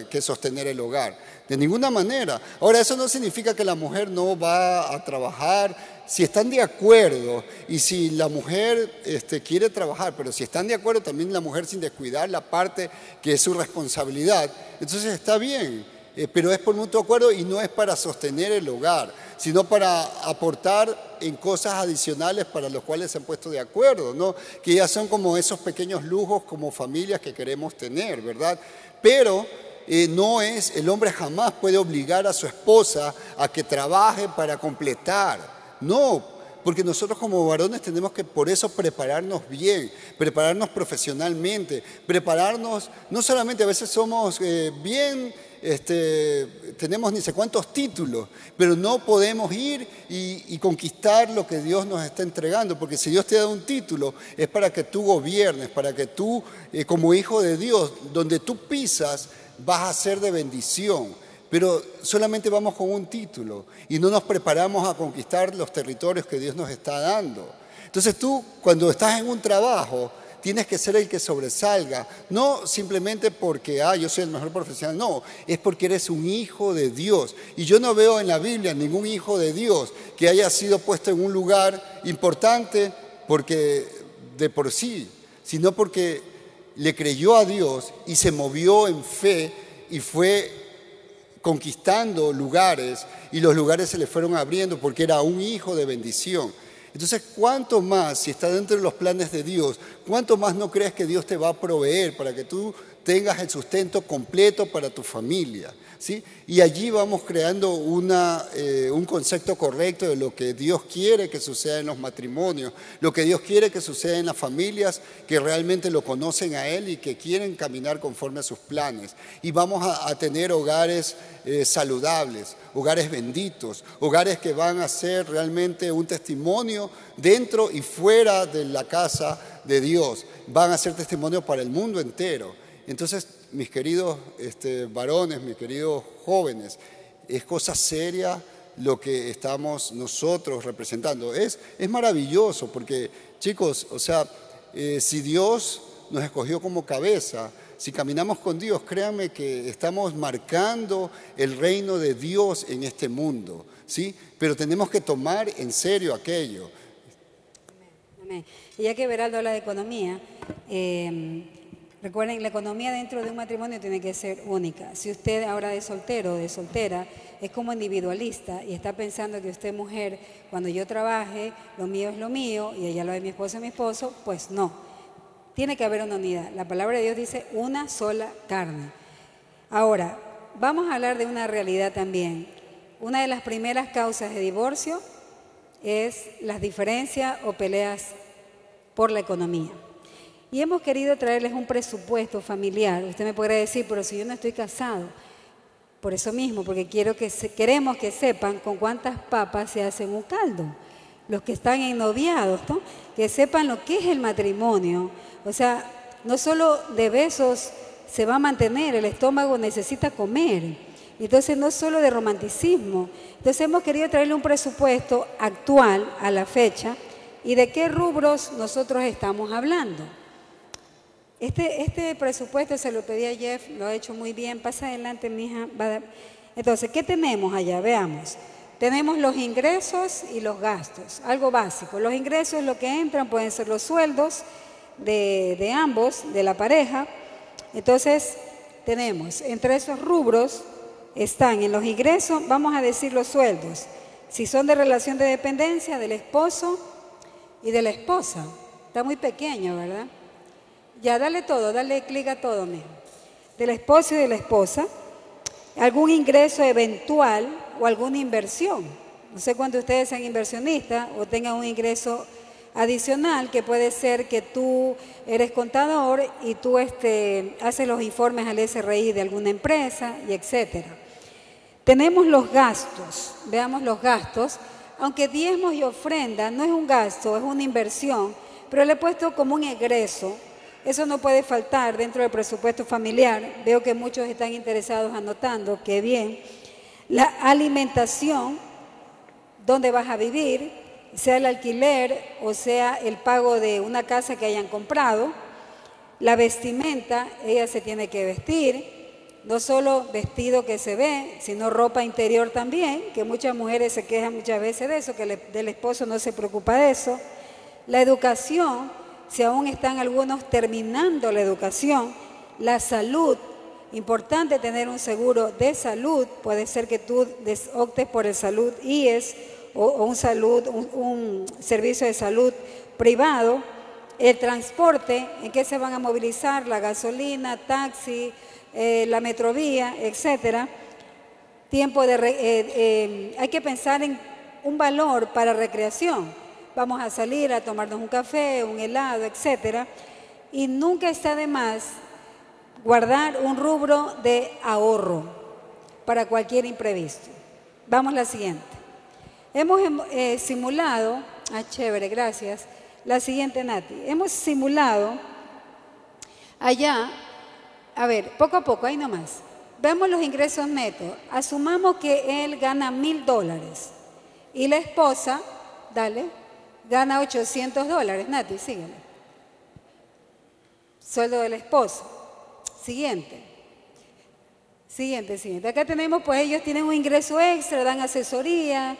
que, sostener el hogar? De ninguna manera. Ahora, eso no significa que la mujer no va a trabajar. Si están de acuerdo y si la mujer este, quiere trabajar, pero si están de acuerdo también la mujer sin descuidar la parte que es su responsabilidad, entonces está bien. Eh, pero es por mutuo acuerdo y no es para sostener el hogar, sino para aportar en cosas adicionales para los cuales se han puesto de acuerdo, ¿no? que ya son como esos pequeños lujos como familias que queremos tener, ¿verdad? Pero eh, no es, el hombre jamás puede obligar a su esposa a que trabaje para completar, no, porque nosotros como varones tenemos que por eso prepararnos bien, prepararnos profesionalmente, prepararnos, no solamente a veces somos eh, bien este, tenemos ni sé cuántos títulos, pero no podemos ir y, conquistar lo que Dios nos está entregando, porque si Dios te da un título es para que tú gobiernes, para que tú, eh, como hijo de Dios, donde tú pisas, vas a ser de bendición. Pero solamente vamos con un título y no nos preparamos a conquistar los territorios que Dios nos está dando. Entonces tú, cuando estás en un trabajo, tienes que ser el que sobresalga, no simplemente porque, ah, yo soy el mejor profesional, no, es porque eres un hijo de Dios. Y yo no veo en la Biblia ningún hijo de Dios que haya sido puesto en un lugar importante porque de por sí, sino porque le creyó a Dios y se movió en fe y fue conquistando lugares y los lugares se le fueron abriendo porque era un hijo de bendición. Entonces, ¿cuánto más, si está dentro de los planes de Dios, cuánto más no crees que Dios te va a proveer para que tú tengas el sustento completo para tu familia? ¿sí? Y allí vamos creando eh, un concepto correcto de lo que Dios quiere que suceda en los matrimonios, lo que Dios quiere que suceda en las familias que realmente lo conocen a Él y que quieren caminar conforme a sus planes. Y vamos a, tener hogares eh, saludables, hogares benditos, hogares que van a ser realmente un testimonio dentro y fuera de la casa de Dios. Van a ser testimonio para el mundo entero. Entonces, mis queridos este, varones, mis queridos jóvenes, es cosa seria lo que estamos nosotros representando. Es, es maravilloso porque, chicos, o sea, eh, si Dios nos escogió como cabeza, si caminamos con Dios, créanme que estamos marcando el reino de Dios en este mundo, ¿sí? Pero tenemos que tomar en serio aquello. Y ya que Beraldo habla de economía, eh, Recuerden, la economía dentro de un matrimonio tiene que ser única. Si usted ahora de soltero o de soltera es como individualista y está pensando que usted mujer, cuando yo trabaje, lo mío es lo mío y ella lo de mi esposo es mi esposo, pues no. Tiene que haber una unidad. La palabra de Dios dice una sola carne. Ahora, vamos a hablar de una realidad también. Una de las primeras causas de divorcio es las diferencias o peleas por la economía. Y hemos querido traerles un presupuesto familiar. Usted me podrá decir, pero si yo no estoy casado, por eso mismo, porque quiero que queremos que sepan con cuántas papas se hace un caldo. Los que están en noviados, que sepan lo que es el matrimonio. O sea, no solo de besos se va a mantener, el estómago necesita comer. Entonces no solo de romanticismo. Entonces hemos querido traerle un presupuesto actual a la fecha y de qué rubros nosotros estamos hablando. Este, este presupuesto se lo pedí a Jeff, lo ha hecho muy bien. Pasa adelante, mi hija. Entonces, ¿qué tenemos allá? Veamos. Tenemos los ingresos y los gastos, algo básico. Los ingresos, lo que entran, pueden ser los sueldos de, de ambos, de la pareja. Entonces, tenemos entre esos rubros están en los ingresos, vamos a decir los sueldos. Si son de relación de dependencia del esposo y de la esposa. Está muy pequeño, ¿verdad? Ya, dale todo, dale clic a todo, mijo. Del esposo y de la esposa. Algún ingreso eventual o alguna inversión. No sé cuántos ustedes sean inversionistas o tengan un ingreso adicional que puede ser que tú eres contador y tú este, haces los informes al SRI de alguna empresa y etcétera. Tenemos los gastos, veamos los gastos, aunque diezmos y ofrenda no es un gasto, es una inversión, pero le he puesto como un egreso. Eso no puede faltar dentro del presupuesto familiar. Veo que muchos están interesados anotando, que bien. La alimentación, dónde vas a vivir, sea el alquiler o sea el pago de una casa que hayan comprado. La vestimenta, ella se tiene que vestir, no solo vestido que se ve, sino ropa interior también, que muchas mujeres se quejan muchas veces de eso, que del esposo no se preocupa de eso. La educación, si aún están algunos terminando la educación, la salud, importante tener un seguro de salud, puede ser que tú optes por el salud IES o, un, salud, un, servicio de salud privado, el transporte, en qué se van a movilizar, la gasolina, taxi, eh, la metrovía, etcétera. Tiempo de, eh, eh, hay que pensar en un valor para recreación. Vamos a salir a tomarnos un café, un helado, etcétera. Y nunca está de más guardar un rubro de ahorro para cualquier imprevisto. Vamos a la siguiente. Hemos em, eh, simulado, ah, chévere, gracias. La siguiente, Nati. Hemos simulado allá, a ver, poco a poco, ahí nomás. Vemos los ingresos netos. Asumamos que él gana mil dólares y la esposa, dale, gana 800 dólares. Nati, síguele. Sueldo del esposo. Siguiente. Siguiente, siguiente. Acá tenemos, pues ellos tienen un ingreso extra, dan asesoría,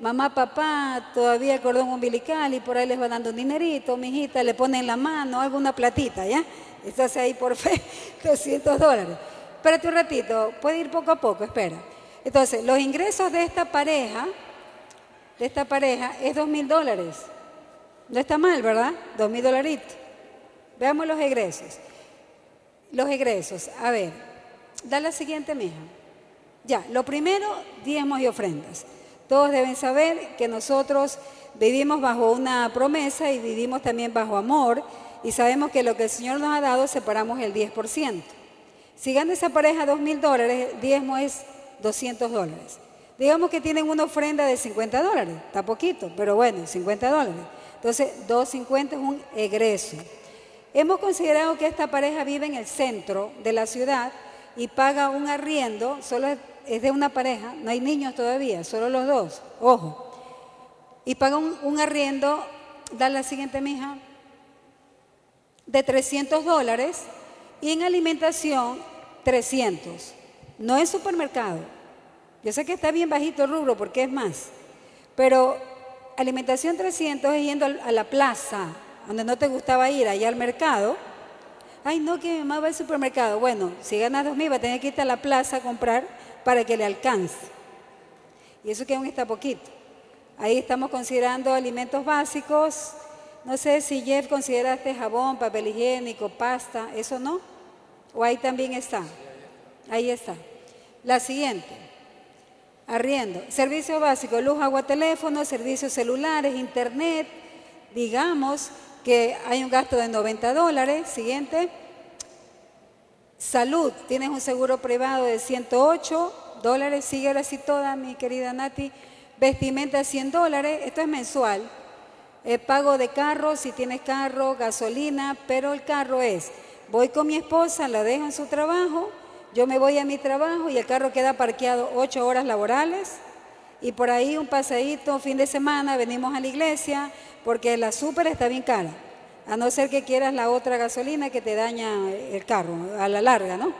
mamá, papá, todavía cordón umbilical y por ahí les va dando un dinerito, mi hijita, le ponen la mano, alguna platita, ¿ya? Estás ahí por fe, 200 dólares. Espérate un ratito, puede ir poco a poco, espera. Entonces, los ingresos de esta pareja, de esta pareja, es dos mil dólares. No está mal, ¿verdad? Dos mil dolaritos. Veamos los egresos. Los egresos, a ver, da la siguiente, mija. Ya, lo primero, diezmos y ofrendas. Todos deben saber que nosotros vivimos bajo una promesa y vivimos también bajo amor y sabemos que lo que el Señor nos ha dado separamos el 10%. Si gana esa pareja dos mil dólares, diezmo es 200 dólares. Digamos que tienen una ofrenda de 50 dólares, está poquito, pero bueno, 50 dólares. Entonces, 250 es un egreso. Hemos considerado que esta pareja vive en el centro de la ciudad y paga un arriendo, solo es de una pareja, no hay niños todavía, solo los dos, ojo. Y paga un, arriendo, da la siguiente mija, de 300 dólares y en alimentación 300. No es supermercado. Yo sé que está bien bajito el rubro porque es más, pero alimentación 300 es yendo a la plaza, donde no te gustaba ir, allá al mercado. Ay, no, que mi mamá va al supermercado. Bueno, si ganas 2.000 va a tener que irte a la plaza a comprar para que le alcance. Y eso que aún está poquito. Ahí estamos considerando alimentos básicos. No sé si Jeff consideraste jabón, papel higiénico, pasta, ¿eso no? ¿O ahí también está? Ahí está. La siguiente. Arriendo. Servicios básicos, luz, agua, teléfono, servicios celulares, internet. Digamos que hay un gasto de 90 dólares. Siguiente. Salud, tienes un seguro privado de 108 dólares, sigue ahora sí toda, mi querida Nati. Vestimenta 100 dólares, esto es mensual. Pago de carro, si tienes carro, gasolina, pero el carro es, voy con mi esposa, la dejo en su trabajo, yo me voy a mi trabajo y el carro queda parqueado 8 horas laborales y por ahí un paseíto, fin de semana, venimos a la iglesia porque la súper está bien cara a no ser que quieras la otra gasolina que te daña el carro a la larga, ¿no?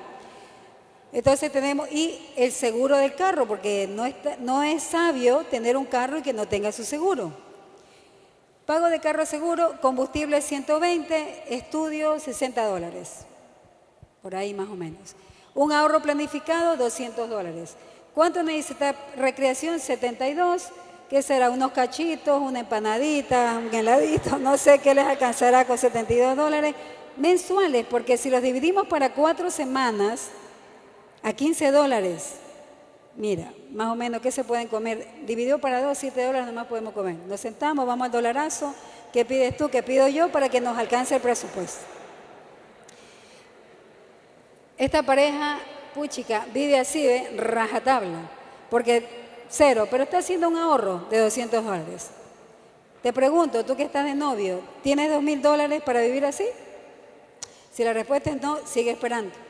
Entonces tenemos, y el seguro del carro, porque no, no es sabio tener un carro y que no tenga su seguro. Pago de carro seguro, combustible 120, estudio 60 dólares. Por ahí más o menos. Un ahorro planificado, 200 dólares. ¿Cuánto necesita recreación? 72. ¿Qué será? Unos cachitos, una empanadita, un heladito, no sé qué les alcanzará con 72 dólares mensuales, porque si los dividimos para cuatro semanas a 15 dólares, mira, más o menos, ¿qué se pueden comer? Dividido para dos, 7 dólares nomás podemos comer. Nos sentamos, vamos al dolarazo, ¿qué pides tú? ¿Qué pido yo? Para que nos alcance el presupuesto. Esta pareja, puchica, vive así, ¿ve? rajatabla, porque cero, pero está haciendo un ahorro de 200 dólares. Te pregunto, tú que estás de novio, ¿tienes dos mil dólares para vivir así? Si la respuesta es no, sigue esperando.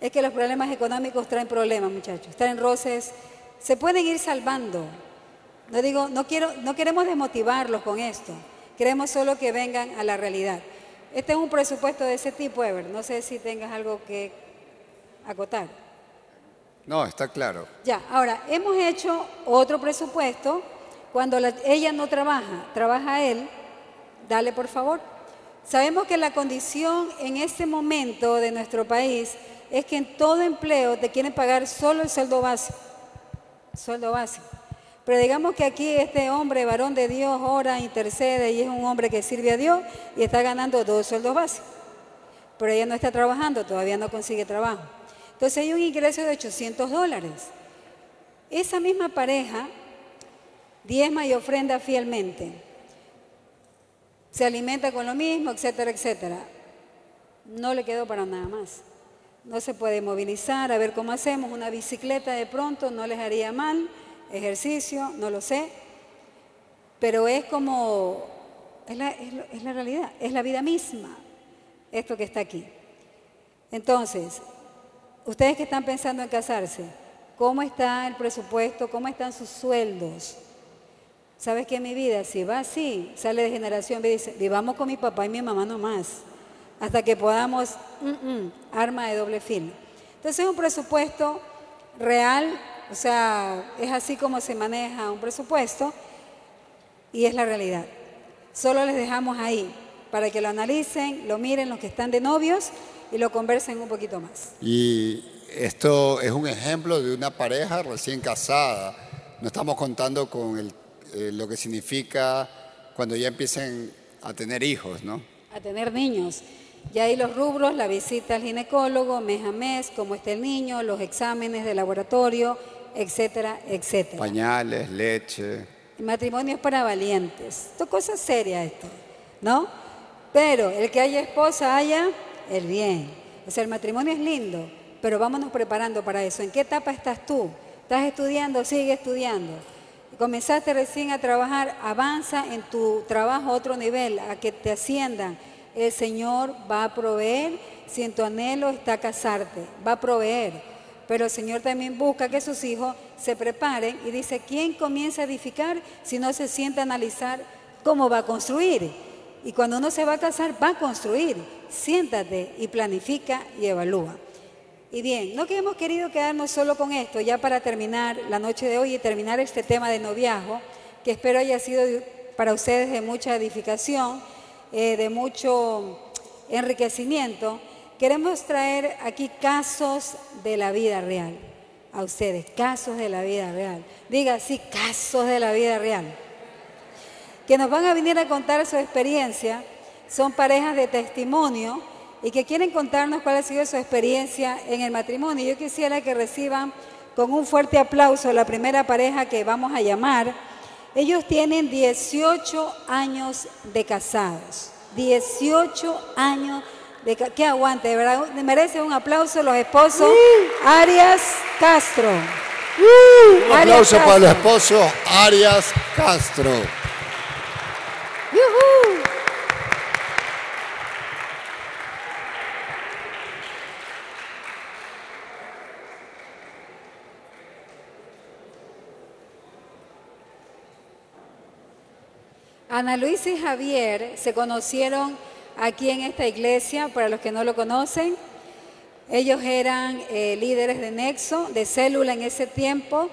Es que los problemas económicos traen problemas, muchachos. Traen roces. Se pueden ir salvando. No digo, no quiero, no queremos desmotivarlos con esto. Queremos solo que vengan a la realidad. Este es un presupuesto de ese tipo, Ever. No sé si tengas algo que acotar. No, está claro. Ya, ahora, hemos hecho otro presupuesto cuando ella no trabaja, trabaja él. Dale, por favor. Sabemos que la condición en este momento de nuestro país es que en todo empleo te quieren pagar solo el sueldo básico. Sueldo básico. Pero digamos que aquí este hombre, varón de Dios, ora, intercede y es un hombre que sirve a Dios y está ganando dos sueldos básicos. Pero ella no está trabajando, todavía no consigue trabajo. Entonces hay un ingreso de 800 dólares. Esa misma pareja diezma y ofrenda fielmente. Se alimenta con lo mismo, etcétera, etcétera. No le quedó para nada más. No se puede movilizar, a ver cómo hacemos. Una bicicleta de pronto no les haría mal ejercicio, no lo sé, pero es como, es la, es la realidad, es la vida misma, esto que está aquí. Entonces, ustedes que están pensando en casarse, ¿cómo está el presupuesto? ¿Cómo están sus sueldos? ¿Sabes que mi vida, si va así, sale de generación, me dice, vivamos con mi papá y mi mamá nomás, hasta que podamos, mm, mm, arma de doble filo. Entonces es un presupuesto real o sea, es así como se maneja un presupuesto y es la realidad. Solo les dejamos ahí para que lo analicen, lo miren los que están de novios y lo conversen un poquito más. Y esto es un ejemplo de una pareja recién casada. No estamos contando con eh, lo que significa cuando ya empiecen a tener hijos, ¿no? A tener niños. Y ahí los rubros, la visita al ginecólogo, mes a mes, cómo está el niño, los exámenes de laboratorio, etcétera, etcétera. Pañales, leche. El matrimonio es para valientes. Esto es cosa seria esto, ¿no? Pero el que haya esposa haya el bien. O sea, el matrimonio es lindo, pero vámonos preparando para eso. ¿En qué etapa estás tú? ¿Estás estudiando? Sigue estudiando. Comenzaste recién a trabajar, avanza en tu trabajo a otro nivel, a que te asciendan. El Señor va a proveer si en tu anhelo está casarte, va a proveer. Pero el Señor también busca que sus hijos se preparen y dice, ¿quién comienza a edificar si no se sienta a analizar cómo va a construir? Y cuando uno se va a casar, va a construir. Siéntate y planifica y evalúa. Y bien, no que hemos querido quedarnos solo con esto, ya para terminar la noche de hoy y terminar este tema de noviazgo, que espero haya sido para ustedes de mucha edificación, eh, de mucho enriquecimiento. Queremos traer aquí casos de la vida real a ustedes, casos de la vida real. Diga sí, casos de la vida real. Que nos van a venir a contar su experiencia. Son parejas de testimonio y que quieren contarnos cuál ha sido su experiencia en el matrimonio. Yo quisiera que reciban con un fuerte aplauso la primera pareja que vamos a llamar. Ellos tienen 18 años de casados. 18 años de de que aguante, de verdad, merece un aplauso los esposos Arias Castro. un aplauso para los esposos Arias Castro. Ana Luisa y Javier se conocieron aquí en esta iglesia, para los que no lo conocen. Ellos eran eh, líderes de Nexo, de célula en ese tiempo.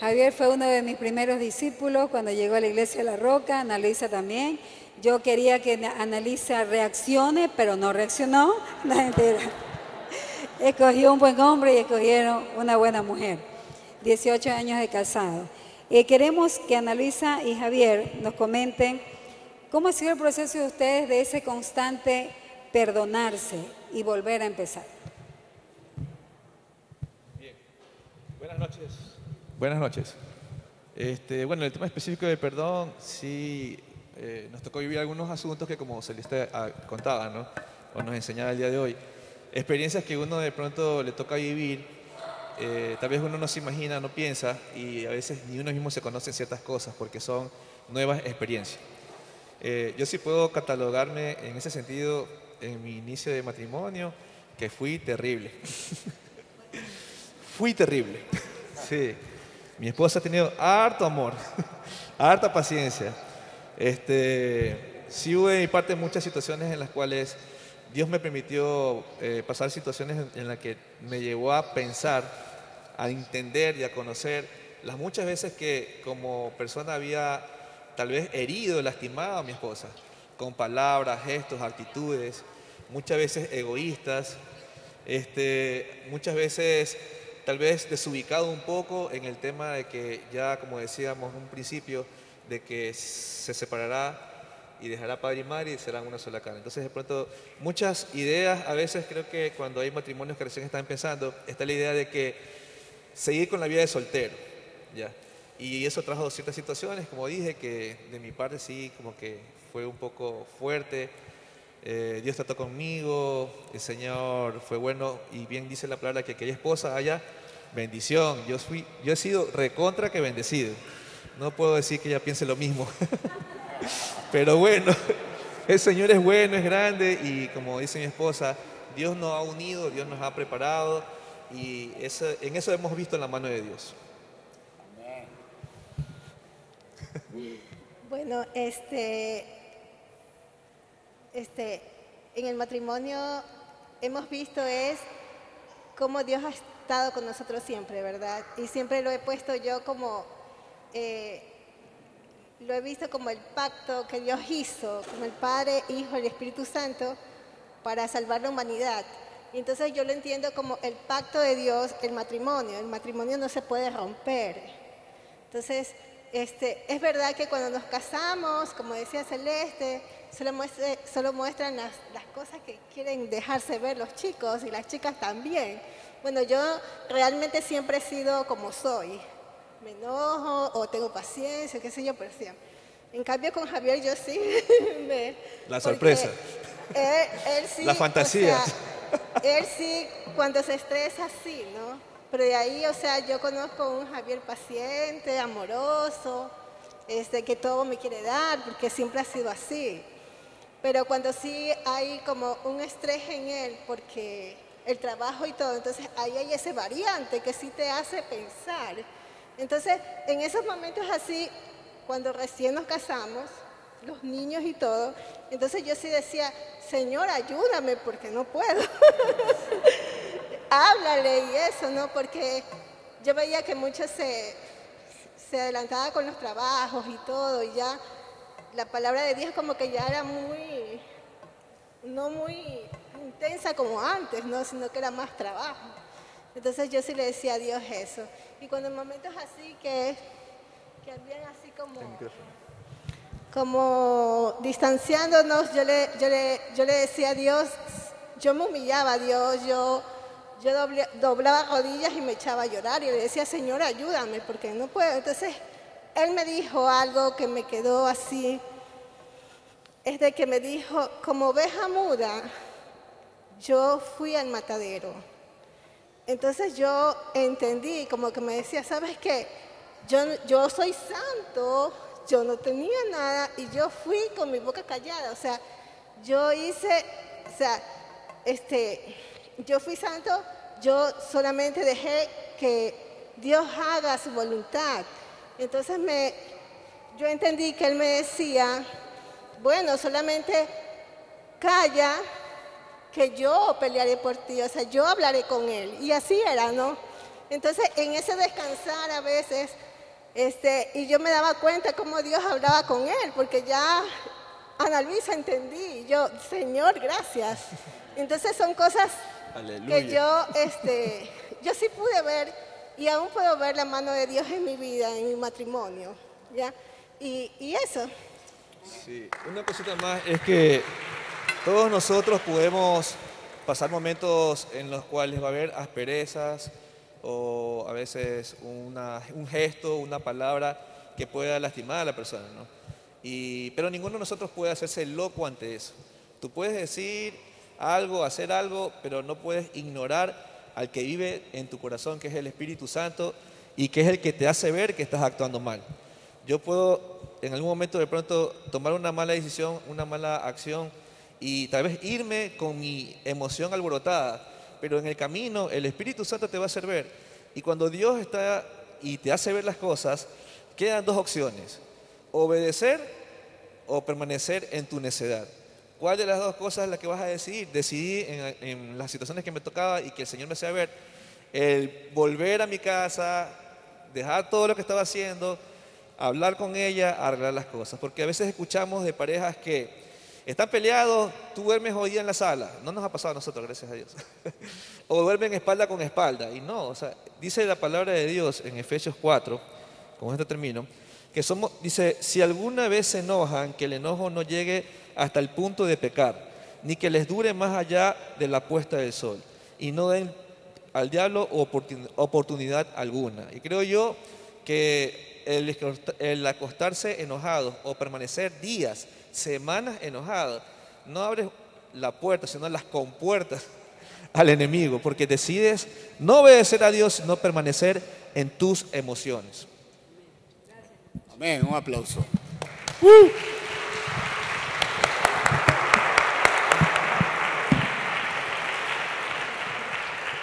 Javier fue uno de mis primeros discípulos cuando llegó a la iglesia de La Roca, Analisa también. Yo quería que Analisa reaccione, pero no reaccionó. Escogió un buen hombre y escogieron una buena mujer. 18 años de casado. Eh, queremos que Ana Luisa y Javier nos comenten cómo ha sido el proceso de ustedes de ese constante perdonarse y volver a empezar. Bien, buenas noches. Buenas noches. Este, bueno, el tema específico del perdón, sí, eh, nos tocó vivir algunos asuntos que como Celeste ah, contaba, ¿no? O nos enseñaba el día de hoy. Experiencias que uno de pronto le toca vivir eh, tal vez uno no se imagina, no piensa y a veces ni uno mismo se conoce ciertas cosas porque son nuevas experiencias. Eh, yo sí puedo catalogarme en ese sentido en mi inicio de matrimonio que fui terrible. fui terrible. sí. Mi esposa ha tenido harto amor, harta paciencia. Este, sí hubo de mi parte muchas situaciones en las cuales Dios me permitió eh, pasar situaciones en, en las que me llevó a pensar a entender y a conocer las muchas veces que como persona había tal vez herido, lastimado a mi esposa, con palabras, gestos, actitudes, muchas veces egoístas, este, muchas veces tal vez desubicado un poco en el tema de que ya, como decíamos un principio, de que se separará y dejará padre y madre y serán una sola carne. Entonces, de pronto, muchas ideas, a veces creo que cuando hay matrimonios que recién están empezando, está la idea de que seguir con la vida de soltero, ¿ya? Y eso trajo ciertas situaciones, como dije, que de mi parte sí, como que fue un poco fuerte. Eh, Dios trató conmigo, el Señor fue bueno y bien dice la palabra que aquella esposa haya bendición. Yo, fui, yo he sido recontra que bendecido. No puedo decir que ella piense lo mismo. Pero bueno, el Señor es bueno, es grande y como dice mi esposa, Dios nos ha unido, Dios nos ha preparado y en eso hemos visto la mano de Dios. Bueno, este, este, en el matrimonio hemos visto es cómo Dios ha estado con nosotros siempre, ¿verdad? Y siempre lo he puesto yo como, eh, lo he visto como el pacto que Dios hizo, como el Padre, Hijo y el Espíritu Santo para salvar la humanidad. Entonces yo lo entiendo como el pacto de Dios, el matrimonio. El matrimonio no se puede romper. Entonces, este, es verdad que cuando nos casamos, como decía Celeste, solo, muestran las, cosas que quieren dejarse ver los chicos y las chicas también. Bueno, yo realmente siempre he sido como soy. Me enojo o tengo paciencia, qué sé yo, pero siempre. En cambio con Javier yo sí me... La sorpresa. Él, sí, La fantasía él sí, cuando se estresa, sí, ¿no? Pero de ahí, o sea, yo conozco un Javier paciente, amoroso, este, que todo me quiere dar, porque siempre ha sido así. Pero cuando sí hay como un estrés en él, porque el trabajo y todo, entonces ahí hay ese variante que sí te hace pensar. Entonces, en esos momentos así, cuando recién nos casamos, los niños y todo, entonces yo sí decía, Señor, ayúdame porque no puedo. Háblale y eso, ¿no? Porque yo veía que muchos se, se adelantaban con los trabajos y todo, y ya la palabra de Dios como que ya era muy, no muy intensa como antes, ¿no? Sino que era más trabajo. Entonces yo sí le decía a Dios eso. Y cuando en momentos así que, que habían así como como distanciándonos, yo le, yo le, yo le decía a Dios, yo me humillaba a Dios, yo, yo doblaba rodillas y me echaba a llorar y le decía, Señor, ayúdame, porque no puedo. Entonces, Él me dijo algo que me quedó así, es de que me dijo, como oveja muda, yo fui al matadero. Entonces yo entendí, como que me decía, ¿sabes qué? Yo, yo soy santo, yo no tenía nada y yo fui con mi boca callada. O sea, yo hice, o sea, este, yo fui santo, yo solamente dejé que Dios haga su voluntad. Entonces me, yo entendí que Él me decía, bueno, solamente calla que yo pelearé por ti, o sea, yo hablaré con él. Y así era, ¿no? Entonces, en ese descansar a veces, este, y yo me daba cuenta cómo Dios hablaba con él, porque ya Ana Luisa entendí, yo, Señor, gracias. Entonces son cosas que yo, este, yo sí pude ver y aún puedo ver la mano de Dios en mi vida, en mi matrimonio, ¿ya? Y, y eso. Sí, una cosita más es que todos nosotros podemos pasar momentos en los cuales va a haber asperezas o a veces un gesto, una palabra que pueda lastimar a la persona, ¿no? Y, pero ninguno de nosotros puede hacerse loco ante eso. Tú puedes decir algo, hacer algo, pero no puedes ignorar al que vive en tu corazón, que es el Espíritu Santo y que es el que te hace ver que estás actuando mal. Yo puedo en algún momento de pronto tomar una mala decisión, una mala acción y tal vez irme con mi emoción alborotada, pero en el camino el Espíritu Santo te va a hacer ver. Y cuando Dios está y te hace ver las cosas, quedan dos opciones, obedecer o permanecer en tu necedad. ¿Cuál de las dos cosas es la que vas a decidir? Decidí en, las situaciones que me tocaba y que el Señor me hacía ver, el volver a mi casa, dejar todo lo que estaba haciendo, hablar con ella, arreglar las cosas. Porque a veces escuchamos de parejas que están peleados, tú duermes hoy día en la sala. No nos ha pasado a nosotros, gracias a Dios. o duermen espalda con espalda. Y no, o sea, dice la palabra de Dios en Efesios 4, con esto termino, que somos, dice, si alguna vez se enojan, que el enojo no llegue hasta el punto de pecar, ni que les dure más allá de la puesta del sol, y no den al diablo oportunidad alguna. Y creo yo que el, acostarse enojado o permanecer días, semanas enojado, no abres la puerta, sino las compuertas al enemigo, porque decides no obedecer a Dios, sino permanecer en tus emociones. Amén, un aplauso.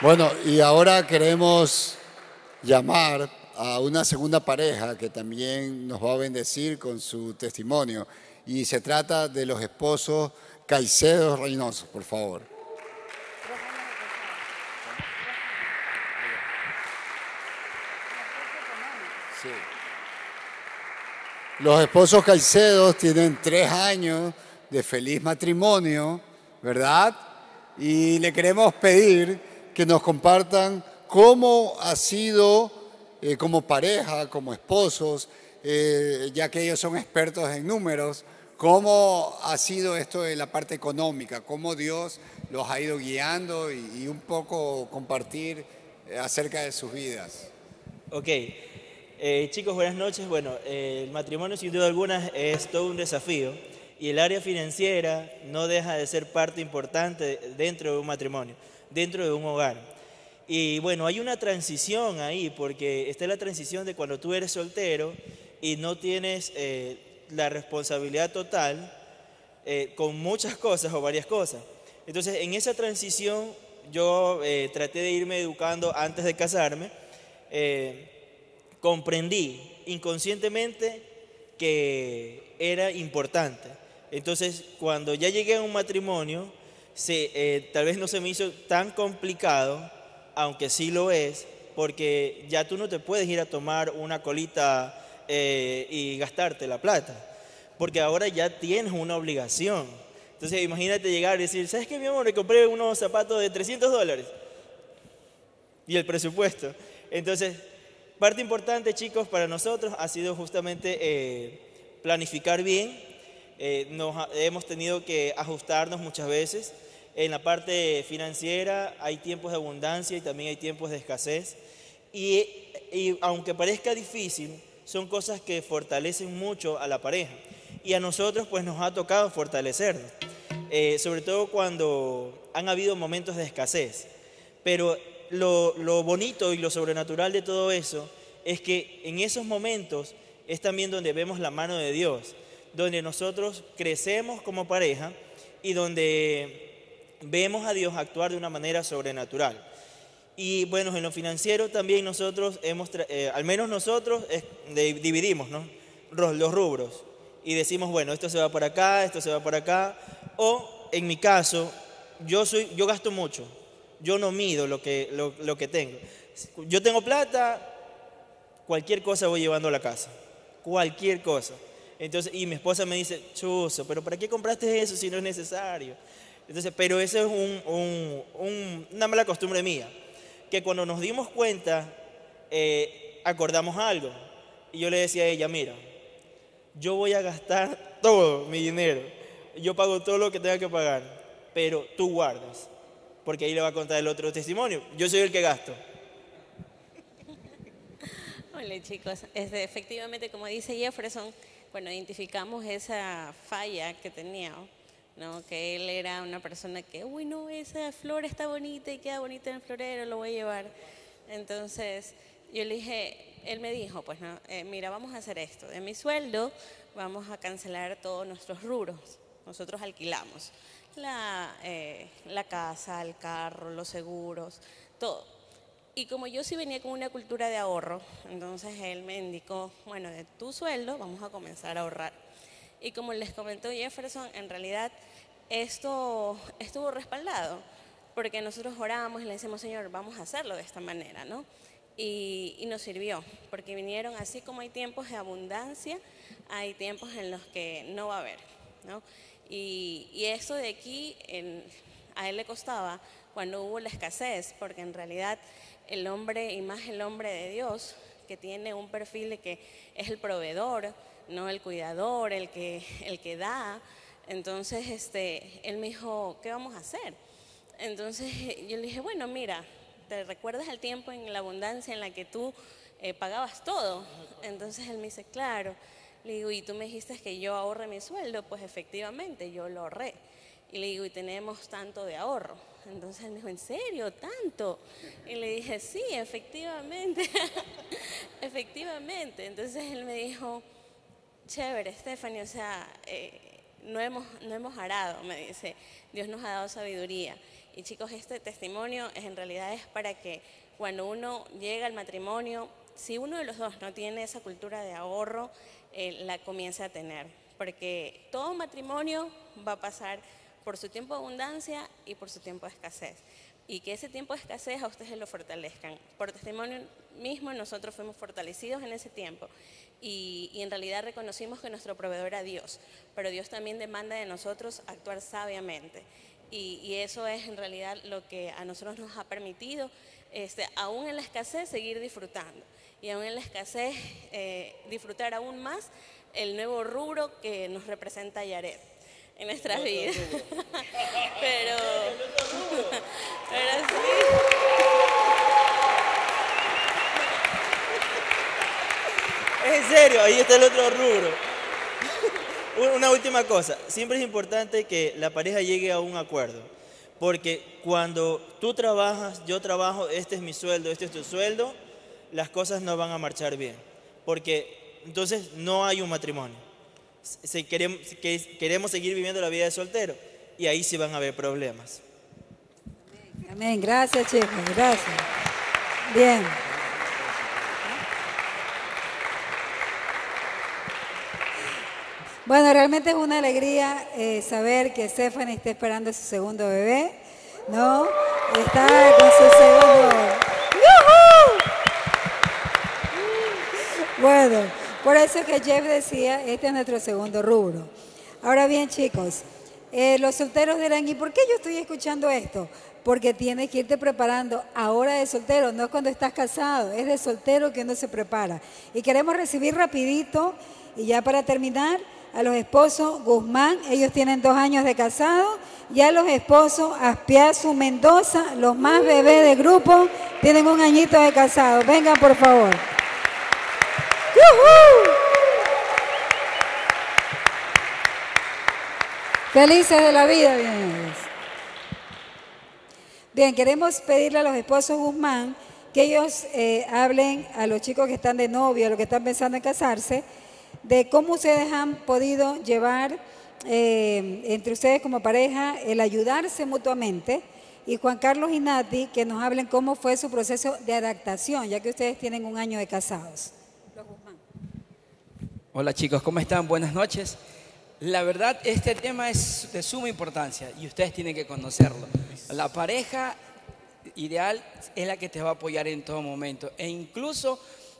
Bueno, y ahora queremos llamar a una segunda pareja que también nos va a bendecir con su testimonio. Y se trata de los esposos Caicedo Reynoso, por favor. Los esposos Caicedo tienen tres años de feliz matrimonio, ¿verdad? Y le queremos pedir que nos compartan cómo ha sido eh, como pareja, como esposos, eh, ya que ellos son expertos en números, ¿cómo ha sido esto de la parte económica? ¿Cómo Dios los ha ido guiando y, un poco compartir eh, acerca de sus vidas? Ok. chicos, buenas noches. Bueno, el matrimonio sin duda alguna es todo un desafío y el área financiera no deja de ser parte importante dentro de un matrimonio, dentro de un hogar. Y bueno, hay una transición ahí, porque está la transición de cuando tú eres soltero y no tienes eh, la responsabilidad total eh, con muchas cosas o varias cosas. Entonces, en esa transición yo eh, traté de irme educando antes de casarme. comprendí inconscientemente que era importante. Entonces, cuando ya llegué a un matrimonio, se, tal vez no se me hizo tan complicado aunque sí lo es, porque ya tú no te puedes ir a tomar una colita eh, y gastarte la plata, porque ahora ya tienes una obligación. Entonces imagínate llegar y decir, ¿sabes qué, mi amor? Me compré unos zapatos de 300 dólares. Y el presupuesto. Entonces, parte importante, chicos, para nosotros ha sido justamente eh, planificar bien. Eh, nos, hemos tenido que ajustarnos muchas veces en la parte financiera hay tiempos de abundancia y también hay tiempos de escasez. Y, aunque parezca difícil, son cosas que fortalecen mucho a la pareja. Y a nosotros pues nos ha tocado fortalecernos, eh, sobre todo cuando han habido momentos de escasez. Pero lo, lo bonito y lo sobrenatural de todo eso es que en esos momentos es también donde vemos la mano de Dios, donde nosotros crecemos como pareja y donde vemos a Dios actuar de una manera sobrenatural. Y bueno, en lo financiero también nosotros hemos, eh, al menos nosotros dividimos los rubros y decimos, bueno, esto se va por acá, esto se va por acá. O en mi caso, yo, soy, yo gasto mucho, yo no mido lo que, lo, que tengo. Yo tengo plata, cualquier cosa voy llevando a la casa, cualquier cosa. Entonces, y mi esposa me dice, chuzo, pero ¿para qué compraste eso si no es necesario? Entonces, pero eso es un, una mala costumbre mía, que cuando nos dimos cuenta, eh, acordamos algo. Y yo le decía a ella, mira, yo voy a gastar todo mi dinero, yo pago todo lo que tenga que pagar, pero tú guardas, porque ahí le va a contar el otro testimonio. Yo soy el que gasto. Hola chicos, este, efectivamente como dice Jefferson, bueno, identificamos esa falla que tenía, ¿no? que él era una persona que, uy, no, esa flor está bonita y queda bonita en el florero, lo voy a llevar. Entonces yo le dije, él me dijo, pues no, eh, mira, vamos a hacer esto, de mi sueldo vamos a cancelar todos nuestros rubros, nosotros alquilamos la, eh, la casa, el carro, los seguros, todo. Y como yo sí venía con una cultura de ahorro, entonces él me indicó, bueno, de tu sueldo vamos a comenzar a ahorrar. Y como les comentó Jefferson, en realidad esto estuvo respaldado, porque nosotros oramos y le decimos, Señor, vamos a hacerlo de esta manera, ¿no? Y, y, nos sirvió, porque vinieron, así como hay tiempos de abundancia, hay tiempos en los que no va a haber, ¿no? Y, y esto de aquí, a él le costaba cuando hubo la escasez, porque en realidad el hombre y más el hombre de Dios, que tiene un perfil de que es el proveedor, no el cuidador, el que, el que da. Entonces, este, él me dijo, ¿qué vamos a hacer? Entonces yo le dije, bueno, mira, ¿te recuerdas el tiempo en la abundancia en la que tú eh, pagabas todo? Entonces él me dice, claro. Le digo, ¿y tú me dijiste que yo ahorre mi sueldo? Pues efectivamente, yo lo ahorré. Y le digo, ¿y tenemos tanto de ahorro? Entonces él me dijo, ¿en serio? ¿Tanto? Y le dije, sí, efectivamente, efectivamente. Entonces él me dijo, chévere, Stephanie, o sea, eh, no, hemos, no hemos arado, me dice, Dios nos ha dado sabiduría. Y chicos, este testimonio es, en realidad es para que cuando uno llega al matrimonio, si uno de los dos no tiene esa cultura de ahorro, eh, la comience a tener. Porque todo matrimonio va a pasar por su tiempo de abundancia y por su tiempo de escasez. Y que ese tiempo de escasez a ustedes lo fortalezcan. Por testimonio mismo, nosotros fuimos fortalecidos en ese tiempo y, en realidad reconocimos que nuestro proveedor era Dios, pero Dios también demanda de nosotros actuar sabiamente. Y, eso es en realidad lo que a nosotros nos ha permitido, este, aún en la escasez, seguir disfrutando. Y aún en la escasez, eh, disfrutar aún más el nuevo rubro que nos representa Yaret en nuestras vidas. pero, pero sí. En serio, ahí está el otro rubro. Una última cosa, siempre es importante que la pareja llegue a un acuerdo, porque cuando tú trabajas, yo trabajo, este es mi sueldo, este es tu sueldo, las cosas no van a marchar bien, porque entonces no hay un matrimonio si queremos, queremos seguir viviendo la vida de soltero. Y ahí sí van a haber problemas. Amén. Gracias, chicos. Gracias. Bien. Bueno, realmente es una alegría eh, saber que Stephanie está esperando su segundo bebé, ¿no? Está con su segundo. Bueno. Por eso que Jeff decía, este es nuestro segundo rubro. Ahora bien, chicos, eh, los solteros dirán, ¿y por qué yo estoy escuchando esto? Porque tienes que irte preparando ahora de soltero, no cuando estás casado, es de soltero que uno se prepara. Y queremos recibir rapidito, y ya para terminar, a los esposos Guzmán, ellos tienen dos años de casado, y a los esposos Aspiazu Mendoza, los más bebés del grupo, tienen un añito de casado. Vengan, por favor. Felices de la vida, bien. Bien, queremos pedirle a los esposos Guzmán que ellos eh, hablen a los chicos que están de novio, a los que están pensando en casarse, de cómo ustedes han podido llevar eh, entre ustedes como pareja el ayudarse mutuamente. Y Juan Carlos y Nati, que nos hablen cómo fue su proceso de adaptación, ya que ustedes tienen un año de casados. Hola chicos, ¿cómo están? Buenas noches. La verdad, este tema es de suma importancia y ustedes tienen que conocerlo. La pareja ideal es la que te va a apoyar en todo momento e incluso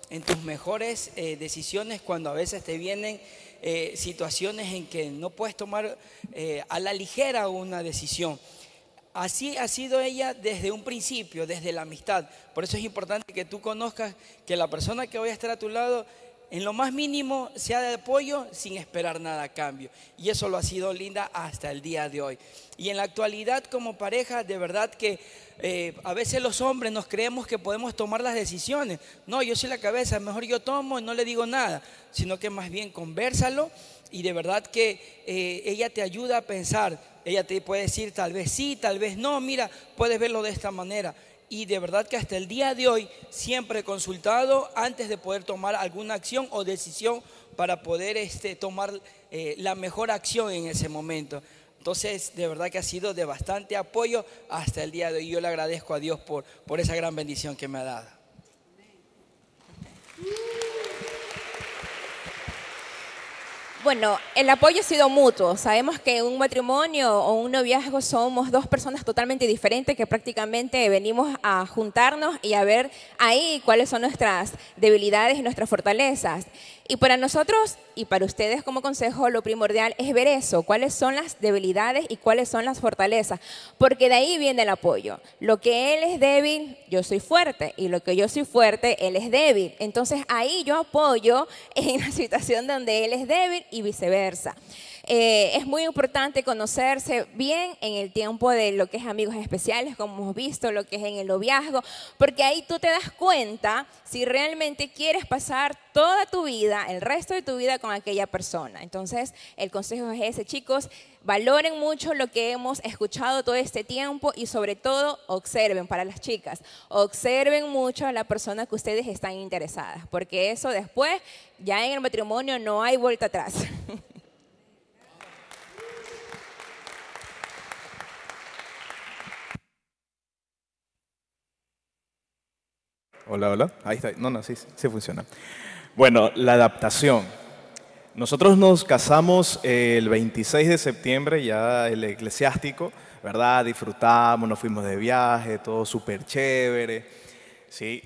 en tus mejores eh, decisiones cuando a veces te vienen eh, situaciones en que no puedes tomar eh, a la ligera una decisión. Así ha sido ella desde un principio, desde la amistad. Por eso es importante que tú conozcas que la persona que voy a estar a tu lado en lo más mínimo sea de apoyo sin esperar nada a cambio. Y eso lo ha sido Linda hasta el día de hoy. Y en la actualidad como pareja, de verdad que eh, a veces los hombres nos creemos que podemos tomar las decisiones. No, yo soy la cabeza, mejor yo tomo y no le digo nada, sino que más bien conversalo y de verdad que eh, ella te ayuda a pensar. Ella te puede decir tal vez sí, tal vez no, mira, puedes verlo de esta manera y de verdad que hasta el día de hoy siempre he consultado antes de poder tomar alguna acción o decisión para poder este, tomar eh, la mejor acción en ese momento. Entonces, de verdad que ha sido de bastante apoyo hasta el día de hoy. Yo le agradezco a Dios por, por esa gran bendición que me ha dado. Bueno, el apoyo ha sido mutuo. Sabemos que un matrimonio o un noviazgo somos dos personas totalmente diferentes que prácticamente venimos a juntarnos y a ver ahí cuáles son nuestras debilidades y nuestras fortalezas. Y para nosotros y para ustedes como consejo, lo primordial es ver eso, cuáles son las debilidades y cuáles son las fortalezas, porque de ahí viene el apoyo. Lo que él es débil, yo soy fuerte, y lo que yo soy fuerte, él es débil. Entonces ahí yo apoyo en la situación donde él es débil y viceversa. Eh, es muy importante conocerse bien en el tiempo de lo que es amigos especiales, como hemos visto, lo que es en el noviazgo, porque ahí tú te das cuenta si realmente quieres pasar toda tu vida, el resto de tu vida con aquella persona. Entonces, el consejo es ese, chicos, valoren mucho lo que hemos escuchado todo este tiempo y sobre todo observen para las chicas, observen mucho a la persona que ustedes están interesadas, porque eso después, ya en el matrimonio no hay vuelta atrás. Hola, hola. Ahí está. No, no, sí, sí funciona. Bueno, la adaptación. Nosotros nos casamos el 26 de septiembre, ya el eclesiástico, ¿verdad? Disfrutamos, nos fuimos de viaje, todo súper chévere, ¿sí?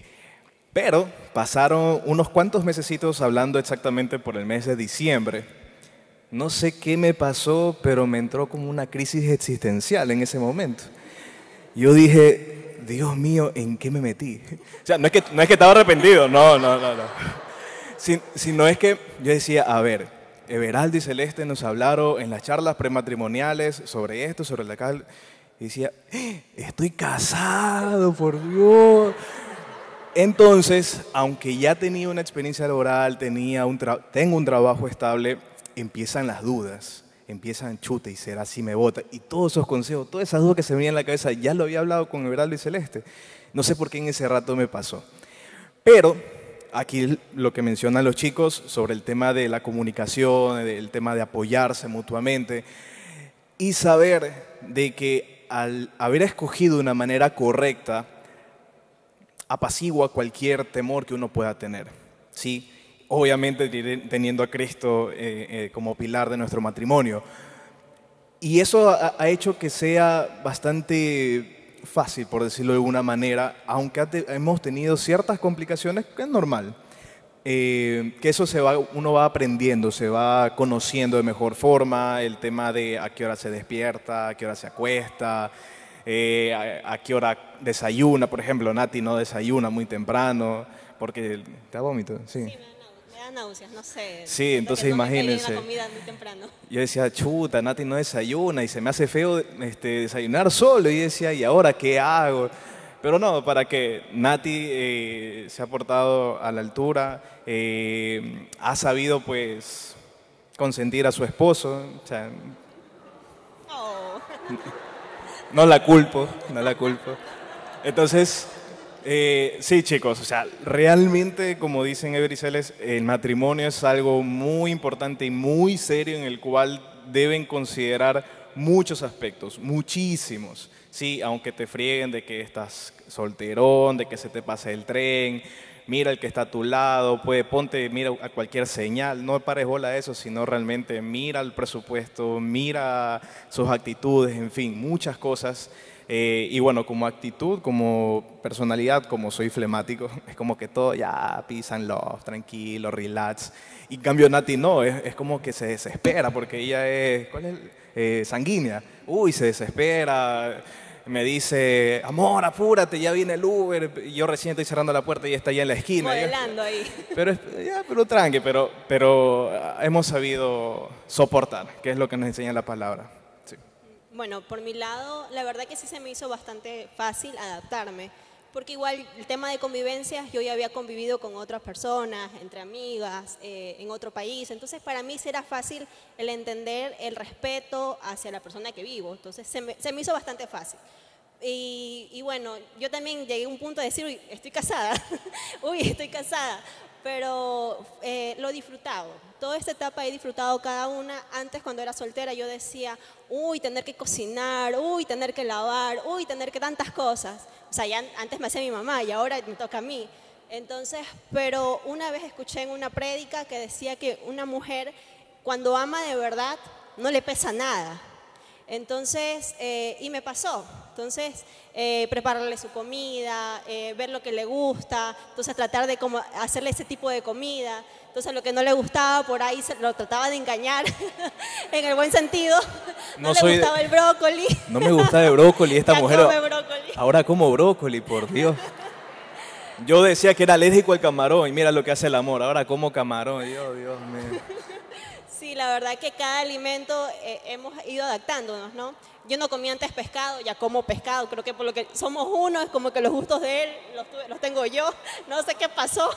Pero pasaron unos cuantos mesecitos hablando exactamente por el mes de diciembre. No sé qué me pasó, pero me entró como una crisis existencial en ese momento. Yo dije, Dios mío, ¿en qué me metí? O sea, no es que, no es que estaba arrepentido, no, no, no, no. sino es que yo decía, a ver, Everaldo y Celeste nos hablaron en las charlas prematrimoniales sobre esto, sobre la cal. Y decía, ¡Eh! estoy casado, por Dios. Entonces, aunque ya tenía una experiencia laboral, tenía un tengo un trabajo estable, empiezan las dudas empiezan chute y será así me vota. Y todos esos consejos, todas esas dudas que se me venían en la cabeza, ya lo había hablado con Everaldo y Celeste. No sé por qué en ese rato me pasó. Pero aquí lo que mencionan los chicos sobre el tema de la comunicación, el tema de apoyarse mutuamente y saber de que al haber escogido una manera correcta, apacigua cualquier temor que uno pueda tener. ¿sí? Obviamente teniendo a Cristo eh, eh, como pilar de nuestro matrimonio. Y eso ha, hecho que sea bastante fácil, por decirlo de alguna manera, aunque hemos tenido ciertas complicaciones, que es normal. Eh, que eso se va, uno va aprendiendo, se va conociendo de mejor forma, el tema de a qué hora se despierta, a qué hora se acuesta, a, qué hora desayuna, por ejemplo, Nati no desayuna muy temprano, porque te vómito, sí náuseas, no sé. Sí, entonces imagínense. Yo decía, chuta, Nati no desayuna y se me hace feo este, desayunar solo. Y decía, ¿y ahora qué hago? Pero no, para que Nati eh, se ha portado a la altura, eh, ha sabido pues consentir a su esposo. Oh. No la culpo, no la culpo. Entonces, eh, sí, chicos, o sea, realmente, como dicen Everceles, el matrimonio es algo muy importante y muy serio en el cual deben considerar muchos aspectos, muchísimos. Sí, aunque te frieguen de que estás solterón, de que se te pase el tren, mira el que está a tu lado, puede, ponte, mira a cualquier señal, no pares bola a eso, sino realmente mira el presupuesto, mira sus actitudes, en fin, muchas cosas. Eh, y bueno, como actitud, como personalidad, como soy flemático, es como que todo ya pisan love, tranquilo, relax. Y cambio Nati no, es, es, como que se desespera porque ella es, ¿cuál es? Eh, sanguínea. Uy, se desespera me dice, amor, apúrate, ya viene el Uber. Yo recién estoy cerrando la puerta y está ya en la esquina. Modelando ahí. Pero, ya, pero tranqui, pero, pero hemos sabido soportar, que es lo que nos enseña la palabra. Bueno, por mi lado, la verdad que sí se me hizo bastante fácil adaptarme, porque igual el tema de convivencias, yo ya había convivido con otras personas, entre amigas, eh, en otro país, entonces para mí será fácil el entender el respeto hacia la persona que vivo, entonces se me, se me hizo bastante fácil. Y, bueno, yo también llegué a un punto de decir, uy, estoy casada, uy, estoy casada, pero eh, lo he disfrutado. Toda esta etapa he disfrutado cada una. Antes cuando era soltera yo decía, uy, tener que cocinar, uy, tener que lavar, uy, tener que tantas cosas. O sea, ya antes me hacía mi mamá y ahora me toca a mí. Entonces, pero una vez escuché en una prédica que decía que una mujer cuando ama de verdad no le pesa nada. Entonces, eh, y me pasó. Entonces, eh, prepararle su comida, eh, ver lo que le gusta, entonces tratar de como hacerle ese tipo de comida. Entonces, lo que no le gustaba, por ahí se, lo trataba de engañar, en el buen sentido. No, le gustaba el brócoli. No me gustaba el brócoli, esta mujer. Ahora como brócoli, por Dios. Yo decía que era alérgico al camarón y mira lo que hace el amor. Ahora como camarón, Dios, Dios mío. Sí, la verdad que cada alimento eh, hemos ido adaptándonos, ¿no? Yo no comía antes pescado, ya como pescado, creo que por lo que somos uno, es como que los gustos de él los, los tengo yo, no sé qué pasó.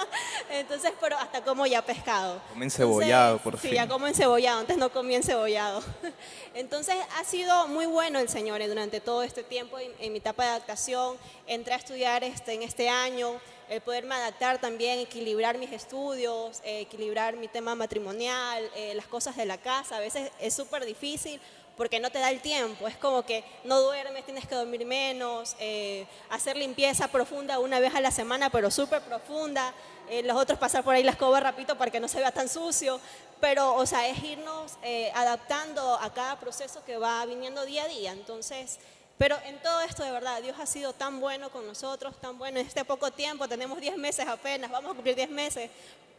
Entonces, pero hasta como ya pescado. Como encebollado, por fin. Sí, ya como encebollado, antes no comía encebollado. Entonces, ha sido muy bueno el Señor eh, durante todo este tiempo en, mi etapa de adaptación. Entré a estudiar este, en este año, el poderme adaptar también, equilibrar mis estudios, eh, equilibrar mi tema matrimonial, eh, las cosas de la casa. A veces es súper difícil porque no te da el tiempo. Es como que no duermes, tienes que dormir menos, eh, hacer limpieza profunda una vez a la semana, pero súper profunda. Eh, los otros pasar por ahí la escoba rapidito para que no se vea tan sucio. Pero, o sea, es irnos eh, adaptando a cada proceso que va viniendo día a día. Entonces, pero en todo esto, de verdad, Dios ha sido tan bueno con nosotros, tan bueno en este poco tiempo, tenemos 10 meses apenas, vamos a cumplir 10 meses,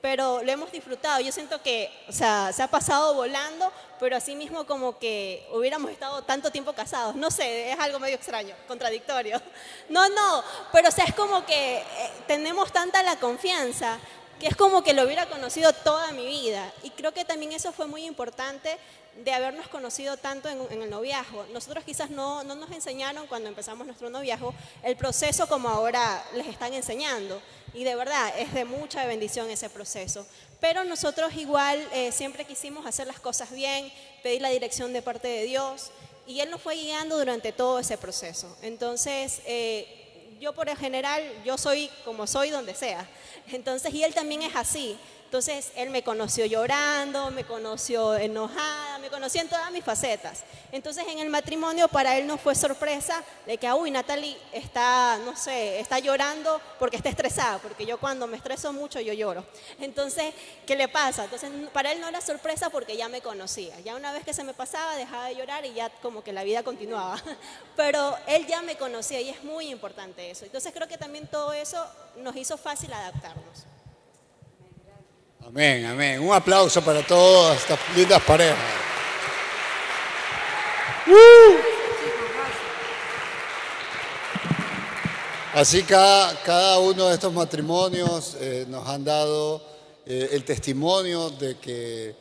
pero lo hemos disfrutado. Yo siento que, o sea, se ha pasado volando, pero así mismo como que hubiéramos estado tanto tiempo casados. No sé, es algo medio extraño, contradictorio. No, no, pero o sea, es como que eh, tenemos tanta la confianza que es como que lo hubiera conocido toda mi vida. Y creo que también eso fue muy importante de habernos conocido tanto en, el noviazgo. Nosotros quizás no, no, nos enseñaron cuando empezamos nuestro noviazgo el proceso como ahora les están enseñando. Y de verdad es de mucha bendición ese proceso. Pero nosotros igual eh, siempre quisimos hacer las cosas bien, pedir la dirección de parte de Dios. Y Él nos fue guiando durante todo ese proceso. Entonces, eh, yo por el general, yo soy como soy donde sea. Entonces, y Él también es así. Entonces él me conoció llorando, me conoció enojada, me conoció en todas mis facetas. Entonces en el matrimonio para él no fue sorpresa de que, uy, Natalie está, no sé, está llorando porque está estresada, porque yo cuando me estreso mucho yo lloro. Entonces, ¿qué le pasa? Entonces para él no era sorpresa porque ya me conocía. Ya una vez que se me pasaba dejaba de llorar y ya como que la vida continuaba. Pero él ya me conocía y es muy importante eso. Entonces creo que también todo eso nos hizo fácil adaptarnos. Amén, amén. Un aplauso para todas estas lindas parejas. Así cada, cada uno de estos matrimonios eh, nos han dado eh, el testimonio de que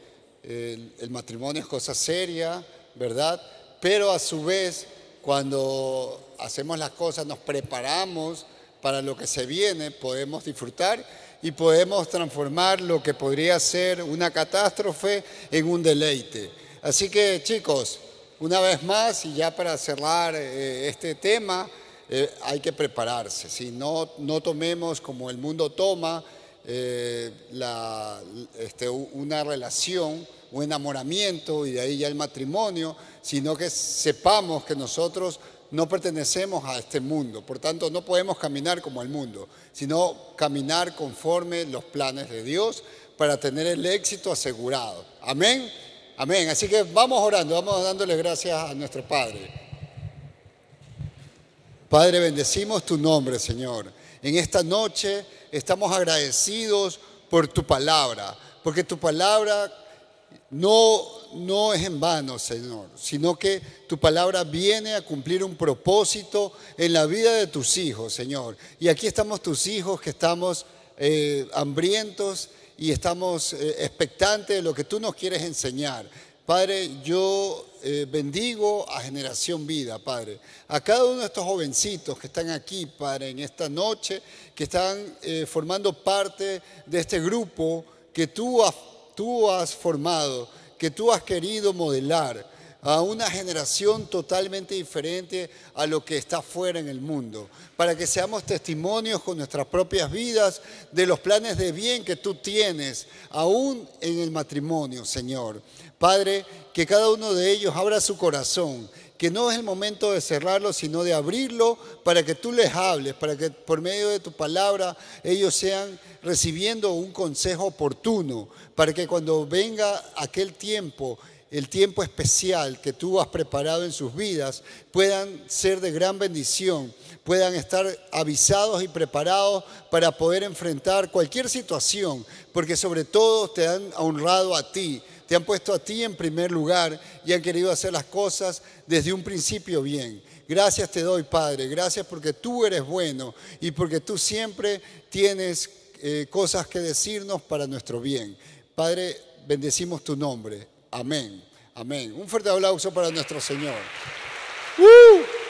eh, el matrimonio es cosa seria, ¿verdad? Pero a su vez, cuando hacemos las cosas, nos preparamos para lo que se viene, podemos disfrutar y podemos transformar lo que podría ser una catástrofe en un deleite. Así que chicos, una vez más y ya para cerrar eh, este tema, eh, hay que prepararse. Si no, no tomemos como el mundo toma eh, este, una relación, un enamoramiento y de ahí ya el matrimonio, sino que sepamos que nosotros no pertenecemos a este mundo, por tanto no podemos caminar como el mundo, sino caminar conforme los planes de Dios para tener el éxito asegurado. Amén. Amén. Así que vamos orando, vamos dándole gracias a nuestro Padre. Padre, bendecimos tu nombre, Señor. En esta noche estamos agradecidos por tu palabra, porque tu palabra no, no es en vano, Señor, sino que tu palabra viene a cumplir un propósito en la vida de tus hijos, Señor. Y aquí estamos tus hijos que estamos eh, hambrientos y estamos eh, expectantes de lo que tú nos quieres enseñar. Padre, yo eh, bendigo a Generación Vida, Padre. A cada uno de estos jovencitos que están aquí, Padre, en esta noche, que están formando parte de este grupo que tú has tú has formado, que tú has querido modelar a una generación totalmente diferente a lo que está fuera en el mundo, para que seamos testimonios con nuestras propias vidas de los planes de bien que tú tienes, aún en el matrimonio, Señor. Padre, que cada uno de ellos abra su corazón que no es el momento de cerrarlo, sino de abrirlo para que tú les hables, para que por medio de tu palabra ellos sean recibiendo un consejo oportuno, para que cuando venga aquel tiempo, el tiempo especial que tú has preparado en sus vidas, puedan ser de gran bendición, puedan estar avisados y preparados para poder enfrentar cualquier situación, porque sobre todo te han honrado a ti te han puesto a ti en primer lugar y han querido hacer las cosas desde un principio bien. Gracias te doy, Padre. Gracias porque tú eres bueno y porque tú siempre tienes eh, cosas que decirnos para nuestro bien. Padre, bendecimos tu nombre. Amén. Amén. Un fuerte aplauso para nuestro Señor. ¡Uh!